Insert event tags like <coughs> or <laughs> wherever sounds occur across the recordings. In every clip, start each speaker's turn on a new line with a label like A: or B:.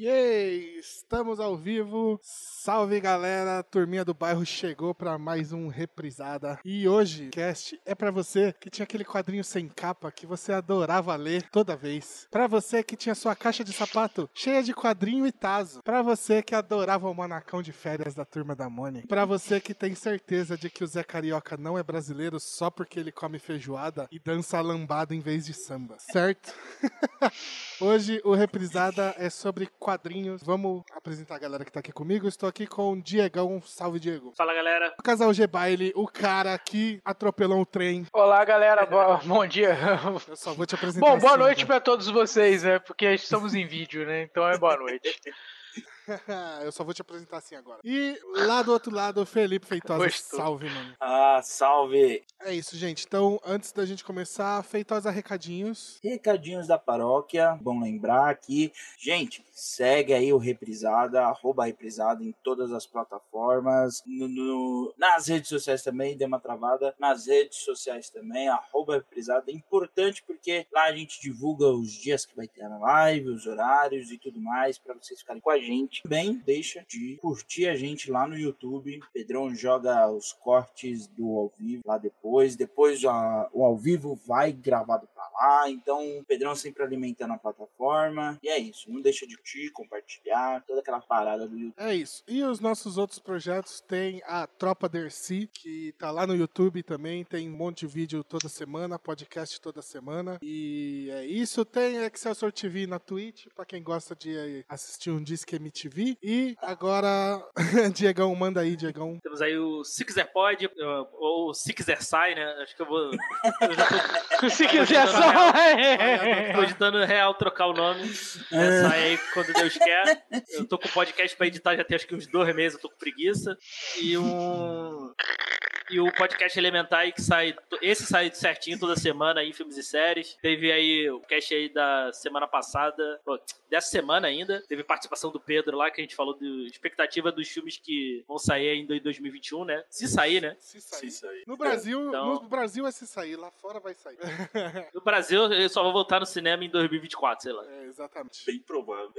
A: Yay! Estamos ao vivo. Salve galera, turminha do bairro chegou para mais um reprisada. E hoje, cast é para você que tinha aquele quadrinho sem capa que você adorava ler toda vez. Para você que tinha sua caixa de sapato cheia de quadrinho e taso. Para você que adorava o manacão de férias da turma da Mônica. Para você que tem certeza de que o Zé Carioca não é brasileiro só porque ele come feijoada e dança lambada em vez de samba, certo? <laughs> Hoje o reprisada é sobre quadrinhos. Vamos apresentar a galera que tá aqui comigo. Estou aqui com o Diegão. Salve, Diego.
B: Fala, galera.
A: O casal G Baile, o cara que atropelou um trem.
C: Olá, galera. Bo bom dia.
A: Eu só vou te apresentar.
C: Bom, boa
A: assim,
C: noite
A: né?
C: para todos vocês, né? Porque estamos em vídeo, né? Então é boa noite. <laughs> <laughs>
A: Eu só vou te apresentar assim agora. E lá do outro lado, Felipe Feitosa.
C: Gostou.
A: Salve, mano.
D: Ah, salve!
A: É isso, gente. Então, antes da gente começar, Feitosa recadinhos.
D: Recadinhos da paróquia, bom lembrar que, gente, segue aí o Reprisada, arroba Reprisada em todas as plataformas, no, no- nas redes sociais também, deu uma travada, nas redes sociais também, arroba Reprisada, é importante porque lá a gente divulga os dias que vai ter na live, os horários e tudo mais, para vocês ficarem com a gente. Também deixa de curtir a gente lá no YouTube, Pedrão joga os cortes do ao vivo lá depois, depois o ao vivo vai gravado pra lá, então o Pedrão sempre alimentando a plataforma, e é isso, não deixa de curtir, compartilhar, toda aquela parada do YouTube.
A: É isso. E os nossos outros projetos tem a Tropa Dercy, que tá lá no YouTube também, tem um monte de vídeo toda semana, podcast toda semana. E é isso. Tem Excelsior TV na Twitch, pra quem gosta de assistir um Disque MTV. E agora, <laughs> Diegão, manda aí, Diegão.
B: Temos aí o Se Quiser Pode, uh, ou Se Quiser Sai, né? Acho que eu vou. Eu já tô, <laughs>
C: Se quiser só.
B: tô editando real trocar o nome. É, sai aí quando Deus quer. Eu tô com o podcast pra editar já tem acho que uns dois meses, eu tô com preguiça. E um. E o podcast Elementar aí que sai. Esse sai certinho toda semana aí, filmes e séries. Teve aí o cast aí da semana passada. pô, Dessa semana ainda. Teve participação do Pedro lá, que a gente falou de expectativa dos filmes que vão sair ainda em 2021, né? Se sair, né?
A: Se sair.
D: Isso aí.
A: No Brasil,
B: Então-
A: no Brasil é se sair, lá fora vai sair. <laughs>
B: No Brasil, eu só vou voltar no cinema em 2024, sei lá.
A: É, exatamente.
D: Bem provável.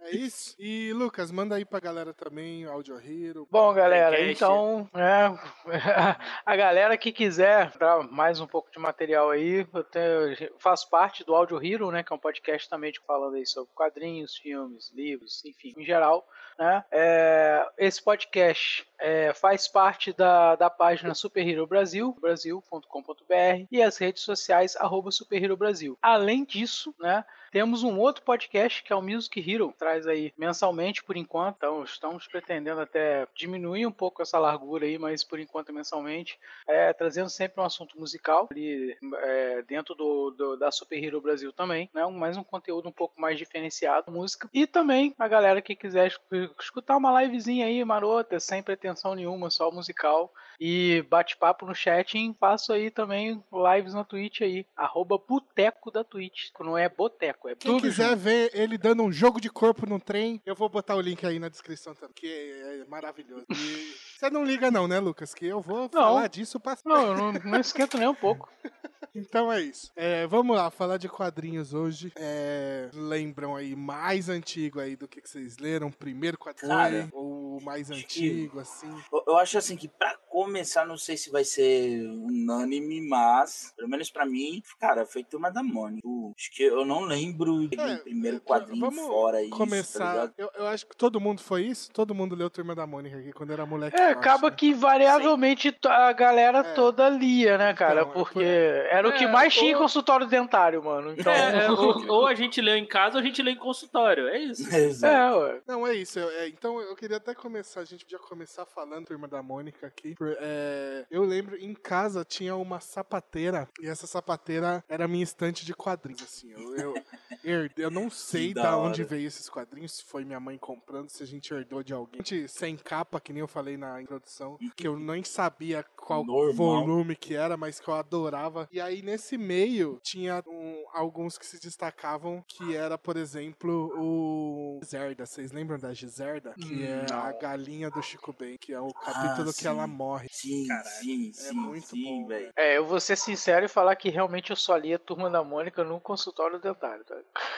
A: É isso. E Lucas, manda aí pra galera também, Audio Hero.
C: Bom, galera, então, é, <laughs> a galera que quiser dar mais um pouco de material aí, eu, tenho- eu faço parte do Audio Hero, né, que é um podcast também de- falando aí sobre quadrinhos, filmes, livros, enfim, em geral, né. É, esse podcast é, faz parte da, da página Super Hero Brasil, brasil.com.br e as redes sociais arroba Super Hero Brasil. Além disso, né, temos um outro podcast que é o Music Hero, traz aí mensalmente por enquanto. Então estamos pretendendo até diminuir um pouco essa largura aí, mas por enquanto mensalmente, é, trazendo sempre um assunto musical ali é, dentro do, do- da Super Hero Brasil também, né? Mais um conteúdo um pouco mais diferenciado, música. E também a galera que quiser escu- escutar uma livezinha aí marota, sem pretensão nenhuma, só musical e bate-papo no chat, hein? faço aí também lives na Twitch aí, arroba boteco da Twitch, não é boteco, é
A: Quem
C: tudo
A: quiser
C: junto.
A: ver ele dando um jogo de corpo no trem, eu vou botar o link aí na descrição também, que é, é maravilhoso. E <laughs> você não liga não, né, Lucas? Que eu vou falar disso pra...
C: Não, eu não, não esquento nem um pouco. <laughs>
A: Então é isso. É, vamos lá, falar de quadrinhos hoje. É, lembram aí mais antigo aí do que, que vocês leram? Primeiro quadrinho
D: Cara,
A: ou mais antigo, assim?
D: Eu, eu acho assim que pra começar, não sei se vai ser unânime, mas, pelo menos pra mim, cara, foi Turma da Mônica. Eu Acho que eu não lembro
A: É,
D: primeiro
A: é,
D: quadrinho
A: vamos
D: fora isso, tá
A: começar.
D: ligado?
A: eu, eu acho que todo mundo foi isso. Todo mundo leu Turma da Mônica aqui quando era moleque.
C: É,
A: eu
C: acaba
A: acho, né?
C: que variavelmente to- a galera
A: É.
C: toda lia, né, cara?
A: Então, é
C: Porque
A: por-
C: era o que
B: É,
C: mais tinha em consultório dentário, mano. Então.
B: É, ou, <laughs> ou a gente leu em casa ou a gente leu em consultório. É isso. <laughs>
D: Exato.
C: É, ué.
A: Não, é isso. é, então eu queria até começar, a gente podia começar falando Turma da Mônica aqui. É, eu lembro, em casa tinha uma sapateira, e essa sapateira era a minha estante de quadrinhos, assim. Eu, eu, <laughs> herdei- eu não sei
D: da
A: da onde veio esses quadrinhos, se foi minha mãe comprando, se a gente herdou de alguém. Gente, sem capa, que nem eu falei na introdução, que eu nem sabia qual
D: Normal.
A: volume que era, mas que eu adorava. E aí, nesse meio, tinha um- alguns que se destacavam, que era, por exemplo, o Giserda. Vocês lembram da Giserda? Que
C: Hum,
A: é a
D: não.
A: galinha do Chico Ben, que é o capítulo que
D: sim.
A: ela morre.
D: Sim,
B: Caralho,
D: sim, sim,
A: muito
D: sim,
A: bom,
D: velho.
C: É, eu vou ser sincero e falar que realmente eu só li a Turma da Mônica no consultório dentário, tá?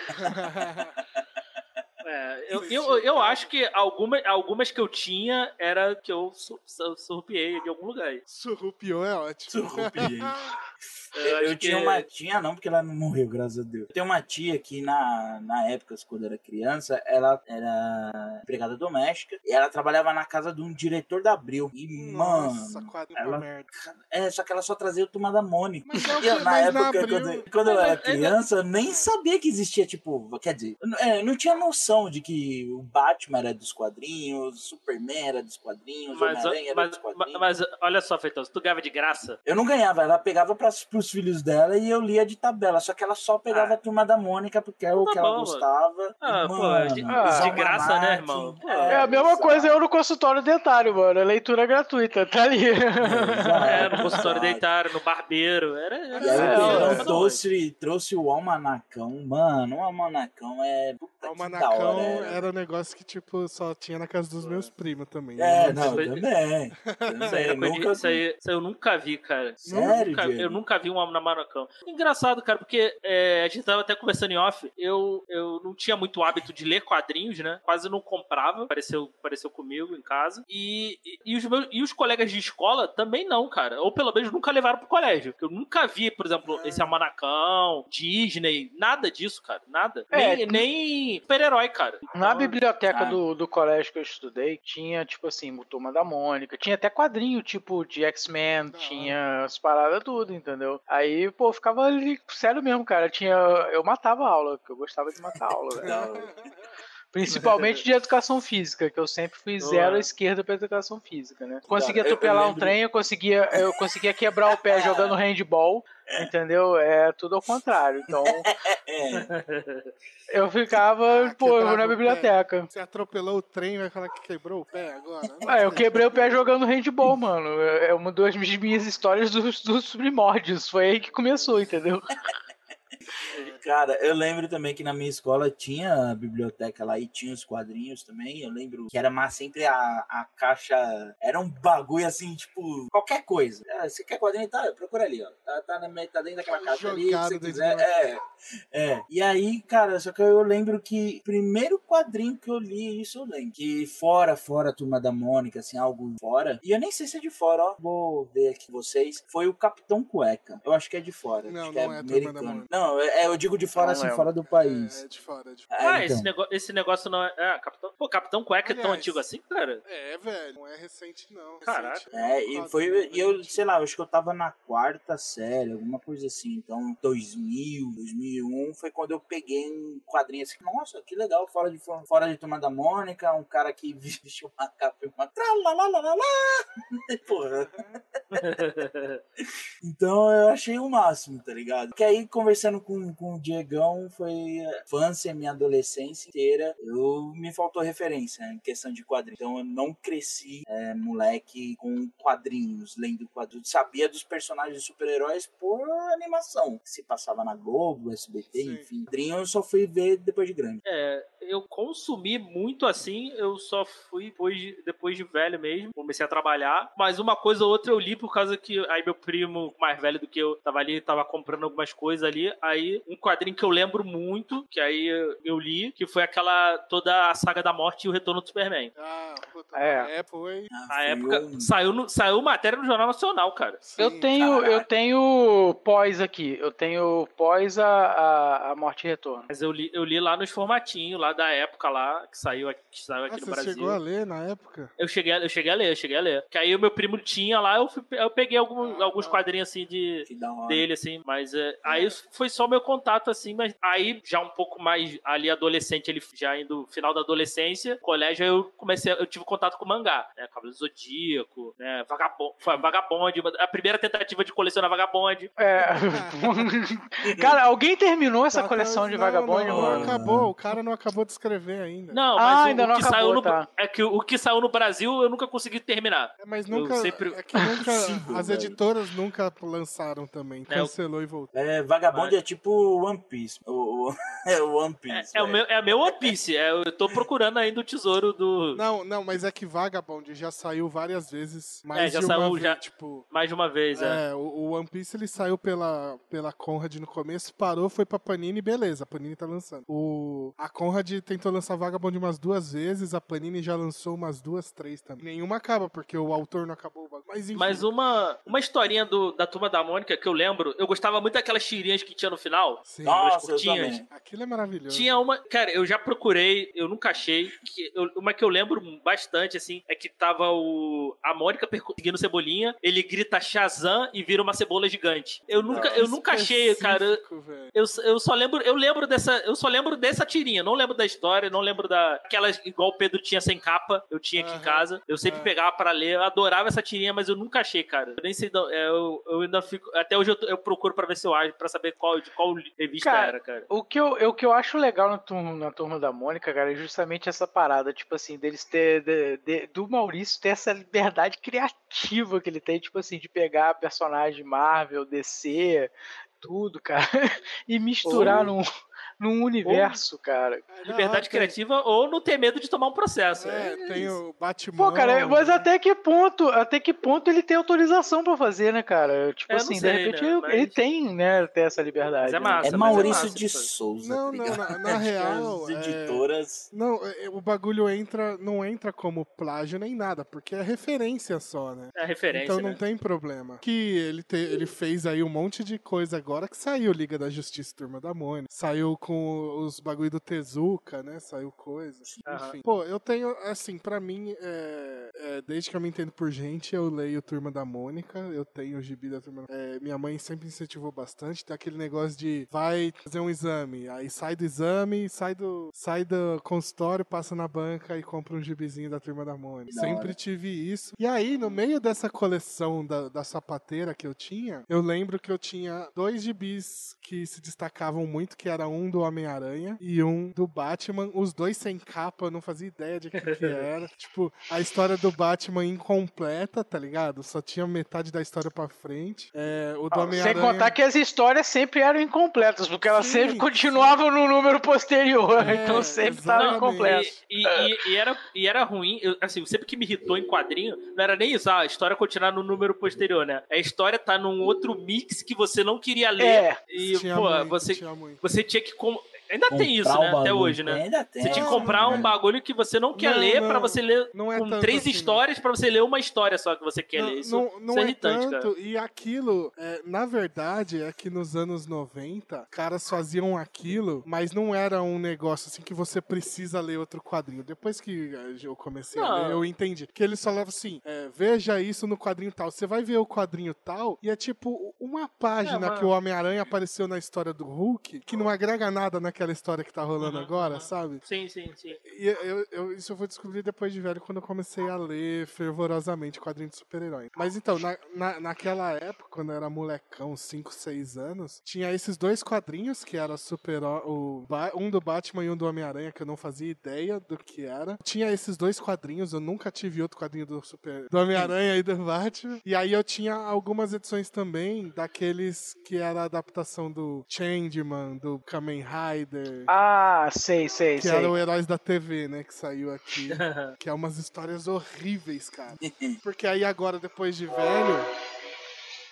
C: <laughs>
B: É, eu, eu, eu acho que alguma, algumas que eu tinha era que eu su- su- surrupiei de algum lugar.
A: Surrupiou é ótimo.
D: Surrupiei. <laughs>
B: Eu,
D: Eu,
B: acho
D: tinha
B: que-
D: uma tia, não, porque ela não morreu, graças a Deus. Eu tenho uma tia que na, na época, quando eu era criança, ela era empregada doméstica e ela trabalhava na casa de um diretor da Abril. E,
A: Nossa,
D: mano, ela-
A: merda.
D: é, só que ela só trazia o Turma da Mônica.
A: Mas é
D: E eu, na
A: na
D: época,
A: Abril-
D: quando, quando eu era
B: é- é-
D: criança, eu nem sabia que existia, tipo, quer dizer, eu não- é, eu não tinha noção de que o Batman era dos quadrinhos, o Superman era dos quadrinhos, o
B: Mas,
D: Homem-Aranha era
B: mas,
D: dos quadrinhos.
B: mas, olha só, Feitosa, tu ganhava de graça?
D: Eu não ganhava, ela pegava pras, pros filhos dela e eu lia de tabela. Só que ela só pegava
B: Ah.
D: a turma da Mônica porque é o
B: Tá
D: que ela
B: bom, mano.
D: gostava.
B: Ah,
D: E,
B: pô,
D: mano,
B: de-
D: os
C: de
B: graça, né, irmão? Pô,
C: É a mesma
D: exato.
C: coisa eu no consultório dentário, mano. É leitura gratuita, tá ali.
D: Exato,
B: É, no consultório
D: exato.
B: deitário, no barbeiro. Era, era
D: E aí
C: É, é, é.
D: trouxe, trouxe o almanacão. Mano, o almanacão é. Puta
A: O Almanacão
D: hora, é.
A: era um negócio que, tipo, só tinha na casa dos meus primos também.
D: É,
A: Eu
D: não,
B: Mas- <laughs>
D: também.
B: Isso aí, era de-
D: Nunca
B: isso, aí, isso aí eu nunca vi, cara.
D: Sério,
B: Nunca- eu nunca vi um homem na Maracão. Engraçado, cara, porque é, a gente tava até conversando em off. Eu, eu não tinha muito hábito de ler quadrinhos, né? Quase não comprava. Apareceu, apareceu comigo em casa. E, e, e os meus, e os colegas de escola também não, cara. Ou pelo menos nunca levaram pro colégio. Eu nunca vi, por exemplo,
A: É.
B: esse Amanacão, Disney, nada disso, cara. Nada.
C: É,
B: nem, nem super-herói, cara.
C: Na
B: Então,
C: biblioteca
D: Ah.
C: do, do colégio que eu estudei, tinha, tipo assim, Turma da Mônica, tinha até quadrinho, tipo, de X-Men, tinha as paradas tudo, entendeu? Aí, pô, ficava ali, sério mesmo, cara, tinha, eu matava a aula, porque eu gostava de matar a aula, <laughs> velho. Principalmente de educação física, que eu sempre fui zero à esquerda pra educação física, né? Conseguia atropelar um trem, eu conseguia, eu conseguia quebrar o pé jogando <laughs> handball, entendeu? É tudo ao contrário. Então,
D: É, <laughs>
C: eu ficava,
A: Ah,
C: pô, eu vou
A: quebrava
C: na biblioteca.
A: Você atropelou o trem, vai falar que quebrou o pé agora?
C: Ah, eu quebrei o pé jogando handball, mano. É uma das minhas histórias dos, dos primórdios. Foi aí que começou, entendeu? <laughs>
D: Cara, eu lembro também que na minha escola tinha a biblioteca lá e tinha os quadrinhos também. Eu lembro que era mais sempre a, a caixa. Era um bagulho assim, tipo, qualquer coisa. Ah, você quer quadrinho? Tá, procura ali, ó. Tá, tá, na, tá dentro daquela caixa ali. Se quiser. É, é. E aí, cara, só que eu lembro que primeiro quadrinho que eu li, isso eu lembro. Que fora, fora a turma da Mônica, assim, algo fora. E eu nem sei se é de fora, ó. Vou ver aqui vocês. Foi o Capitão Cueca. Eu acho que é de fora.
A: Não,
D: que
A: não
D: é
A: é Turma da. Mônica.
D: Não, é, eu digo de fora,
C: Não
D: assim,
C: lembro.
D: fora do país.
A: É, é de fora, é de fora.
D: É,
B: Ah,
D: então.
B: esse, negócio, esse negócio não é. Ah, Capitão. Pô, Capitão Cueca é tão
A: Aliás,
B: antigo assim, cara?
A: É, velho, não é recente não.
B: Caraca.
D: É, e foi, e eu, sei lá, eu acho que eu tava na quarta série, alguma coisa assim. Então, 2000, 2001 foi quando eu peguei um quadrinho assim. Nossa, que legal, fora de, fora de Turma da Mônica, um cara que <laughs> vestiu uma capa e uma. <laughs> Porra. <laughs> Então eu achei o máximo, tá ligado? Que aí, conversando com, com o Diegão, foi a infância, minha adolescência inteira. Eu me faltou referência em questão de quadrinhos. Então eu não cresci, é, moleque, com quadrinhos, lendo quadrinhos. Sabia dos personagens de super-heróis por animação. Que se passava na Globo, SBT,
A: Sim.
D: enfim. Quadrinho eu só fui ver depois de grande.
B: É, eu consumi muito assim, eu só fui depois de, depois de velho mesmo, comecei a trabalhar, mas uma coisa ou outra eu li por causa que aí meu primo, mais velho do que eu, tava ali, tava comprando algumas coisas ali, aí um quadrinho que eu lembro muito, que aí eu, eu li, que foi aquela, toda a saga da morte e o retorno do Superman.
A: Ah, puta,
C: É.
A: é, foi.
D: Ah,
B: Na
D: foi
B: época,
D: um-
B: saiu, no- saiu matéria no Jornal Nacional, cara.
C: Eu
A: Sim.
C: tenho, eu
D: caralho.
C: tenho pós aqui. Eu tenho pós a, a, a Morte e Retorno.
B: Mas eu li, eu li lá nos formatinhos, lá da época lá, que saiu aqui, que saiu aqui
A: Ah,
B: no
A: você
B: Brasil.
A: chegou a ler na época?
B: Eu cheguei, a- eu cheguei a ler, eu cheguei a ler. Que aí o meu primo tinha lá, eu, fui- eu peguei algum-
A: Ah,
B: alguns quadrinhos assim de dele, assim, mas é, aí foi só meu contato, assim, mas aí já um pouco mais ali adolescente, ele já indo final da adolescência, colégio, eu comecei, eu tive contato com mangá, né, Cavaleiro do Zodíaco, né, Vagabond, Vagabond, a primeira tentativa de colecionar Vagabond,
C: É. <laughs> Cara, alguém terminou essa
A: Tá,
C: coleção de
A: não,
C: vagabond,
A: não,
C: mano?
A: Não acabou, o cara não acabou de escrever ainda.
B: não,
C: Ah,
B: mas o,
C: ainda
B: o
C: não
B: que
C: acabou,
B: saiu no,
C: tá.
B: é que o que saiu no Brasil eu nunca consegui terminar.
A: É, mas nunca.
B: sempre-
A: É que nunca. <laughs>
D: Impossível,
A: as
D: velho.
A: editoras nunca lançaram também.
B: É,
A: Cancelou e voltou.
D: É, Vagabond é tipo One Piece. O, o- <laughs> é o One
B: É,
D: Piece.
B: é o
D: velho.
B: meu, é meu One Piece, é, eu tô procurando ainda o tesouro do...
A: Não, não, mas é que Vagabond já saiu várias vezes. Mais
B: É, já
A: de
B: saiu
A: uma vez,
B: já-
A: Tipo,
B: Mais de uma vez, é.
A: é, o, o One Piece ele saiu pela, pela Conrad no começo, parou, foi pra Panini, beleza, a Panini tá lançando. O, a Conrad tentou lançar Vagabond umas duas vezes, a Panini já lançou umas duas, três também. Nenhuma acaba, porque o autor não acabou o bagulho. Mas enfim.
B: Mas uma, uma historinha do, da Turma da Mônica que eu lembro, eu gostava muito daquelas tirinhas que tinha no final.
A: Sim,
D: Nossa, eu
B: curtinhas.
A: aquilo é maravilhoso.
B: Tinha uma. Cara, eu já procurei, eu nunca achei. Que, eu- uma que eu lembro bastante, assim, é que tava o. A Mônica perseguindo Cebolinha, ele grita Shazam e vira uma cebola gigante. Eu nunca, eu nunca achei, cara. Eu, eu só lembro, eu lembro dessa, eu só lembro dessa tirinha, não lembro da história, não lembro da aquelas igual o Pedro tinha sem capa, eu tinha aqui em
A: Aham.
B: casa. Eu sempre
A: É.
B: pegava pra ler, eu adorava essa tirinha, mas eu nunca achei, cara. Eu nem sei, é, eu, eu ainda fico, até hoje eu, eu procuro pra ver se eu acho, pra saber qual de qual revista
C: Cara,
B: era, cara.
C: O que, eu, o que eu acho legal na turma, na turma da Mônica, cara, é justamente essa parada, tipo assim, deles ter. de- de- do Maurício ter essa liberdade criativa que ele tem, tipo assim, de pegar personagem Marvel, DC, tudo, cara, <laughs> e misturar num, num universo, cara.
A: É,
B: Liberdade
A: não, tem-
B: criativa ou não ter medo de tomar um processo.
A: É,
B: É,
A: tem o Batman.
C: Pô, cara, mas
A: né?
C: até que ponto, até que ponto ele tem autorização pra fazer, né, cara? Tipo
B: É,
C: assim,
B: sei,
C: de repente
B: né,
C: ele,
B: mas-
C: ele tem, né, ter essa liberdade.
B: Mas é
C: né?
B: massa.
D: É
B: mas
D: Maurício
B: massa,
D: de
B: pô.
D: Souza.
A: Não,
D: tá
A: não, na- na <laughs>
D: Tipo,
A: real,
D: As
A: é-
D: editoras.
A: Não, é, o bagulho entra, não entra como plágio nem nada, porque é referência só, né?
B: É referência,
A: Então não
B: né?
A: tem problema. Que ele, te- ele fez aí um monte de coisa agora que saiu Liga da Justiça Turma da Mônica. Saiu com os bagulho do Tezuka, né? Saiu coisa. Enfim. Pô, eu tenho, assim, pra mim, é, é, desde que eu me entendo por gente, eu leio Turma da Mônica, eu tenho o gibi da Turma é, Minha mãe sempre incentivou bastante. Tem aquele negócio de vai fazer um exame, aí sai do exame, sai do, sai do consultório, passa na banca e compra um gibizinho da Turma da Mônica.
D: Da
A: Sempre
D: hora.
A: tive isso. E aí, no meio dessa coleção da, da sapateira que eu tinha, eu lembro que eu tinha dois gibis que se destacavam muito, que era um do Homem-Aranha e um do Batman. Os dois sem capa, eu não fazia ideia de que que <laughs> era. tipo, a história do Batman incompleta, tá ligado? Só tinha metade da história pra frente. É, o do
C: Sem
A: Homem-Aranha...
C: contar que as histórias sempre eram incompletas, porque elas
A: Sim,
C: sempre continuavam no número posterior,
A: É,
C: então sempre estavam incompletas.
B: E, e- e era, e era ruim, eu, assim, sempre que me irritou em quadrinho, não era nem isso, ah, a história continuar no número posterior, né? A história tá num outro mix que você não queria ler.
C: É.
B: E,
A: Tinha
B: pô,
A: muito,
B: você,
A: tinha muito.
B: você tinha que. Com- Ainda tem isso, né? Até hoje, né?
D: Ainda tem.
B: Você tinha que
A: É,
B: comprar
A: não
B: um
A: é.
B: bagulho que você não quer
A: Não,
B: ler pra você ler
A: Não é
B: com três
A: assim,
B: histórias pra você ler uma história só que você quer
A: Não,
B: ler. Isso,
A: não, não
B: isso é
A: é
B: irritante,
A: tanto,
B: cara.
A: e aquilo, é, na verdade, é que nos anos 90, caras faziam aquilo, mas não era um negócio assim que você precisa ler outro quadrinho. Depois que eh, eu comecei a ler, eu entendi. Que eles falavam assim: é, veja isso no quadrinho tal. Você vai ver o quadrinho tal, e é tipo uma página
B: É, uma-
A: que o Homem-Aranha apareceu na história do Hulk, que não agrega nada naquela história que tá rolando
B: Uhum,
A: agora,
B: uhum.
A: sabe?
B: Sim, sim, sim.
A: E eu, eu- isso eu vou descobrir depois de velho, quando eu comecei a ler fervorosamente quadrinho de super-herói. Mas então, na, na, naquela época, quando eu era molecão, 5, 6 anos, tinha esses dois quadrinhos, que era super o um do Batman e um do Homem-Aranha, que eu não fazia ideia do que era. Tinha esses dois quadrinhos, eu nunca tive outro quadrinho do super do Homem-Aranha e do Batman. E aí eu tinha algumas edições também daqueles que era a adaptação do Changeman, do Kamen Rider.
C: Ah, sei, sei,
A: Que
C: sei.
A: era o Heróis da TV, né? Que saiu aqui. <laughs> que é umas histórias horríveis, cara. Porque aí agora, depois de velho.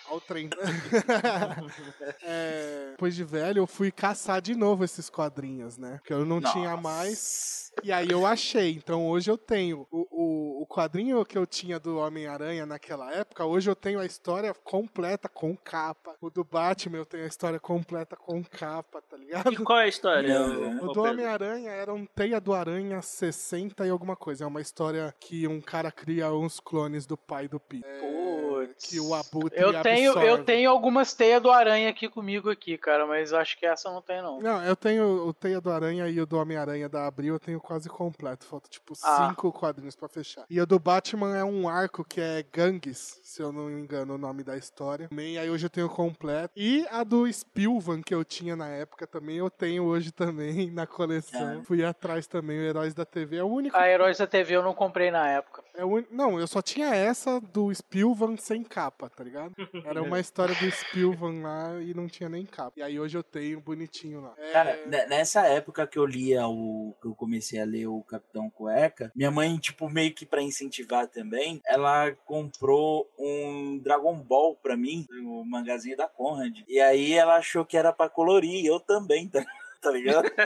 A: Olha o trem. <laughs> <laughs> É, depois de velho, eu fui caçar de novo esses quadrinhos, né? Que eu não tinha mais. E aí eu achei. Então hoje eu tenho o, o, o quadrinho que eu tinha do Homem-Aranha naquela época. Hoje eu tenho a história completa com capa. O do Batman eu tenho a história completa com capa, tá ligado?
B: E qual é a história?
A: O do? Homem-Aranha era um Teia do Aranha 60 e alguma coisa. É uma história que um cara cria uns clones do pai do Peter.
C: Putz.
A: que o Abutre
C: Eu tenho, eu
A: absorve.
C: tenho algumas teias do aranha aqui comigo aqui, cara, mas acho que essa não tem não.
A: Não, eu tenho o Teia do Aranha e o do Homem-Aranha da Abril, eu tenho quase completo. Falta tipo
C: Ah.
A: cinco quadrinhos pra fechar. E o do Batman é um arco que é Gangues, se eu não me engano o nome da história. Também, aí hoje eu tenho completo. E a do Spilvan que eu tinha na época também, eu tenho hoje também <laughs> na coleção.
D: Ah.
A: Fui atrás também, o Heróis da TV. É o único
C: A Heróis da TV eu não comprei na época.
A: É un- Não, eu só tinha essa do Spilvan sem capa, tá ligado? <laughs> Era uma história do Spilvan lá e não tinha nem capa. E aí hoje eu tenho bonitinho lá. É,
D: Cara, ne- nessa época que eu lia o. que eu comecei a ler o Capitão Cueca, minha mãe, tipo, meio que pra incentivar também, ela comprou um Dragon Ball pra mim, o mangazinho da Conrad. E aí ela achou que era pra colorir, eu também, tá, <laughs> tá ligado? <laughs>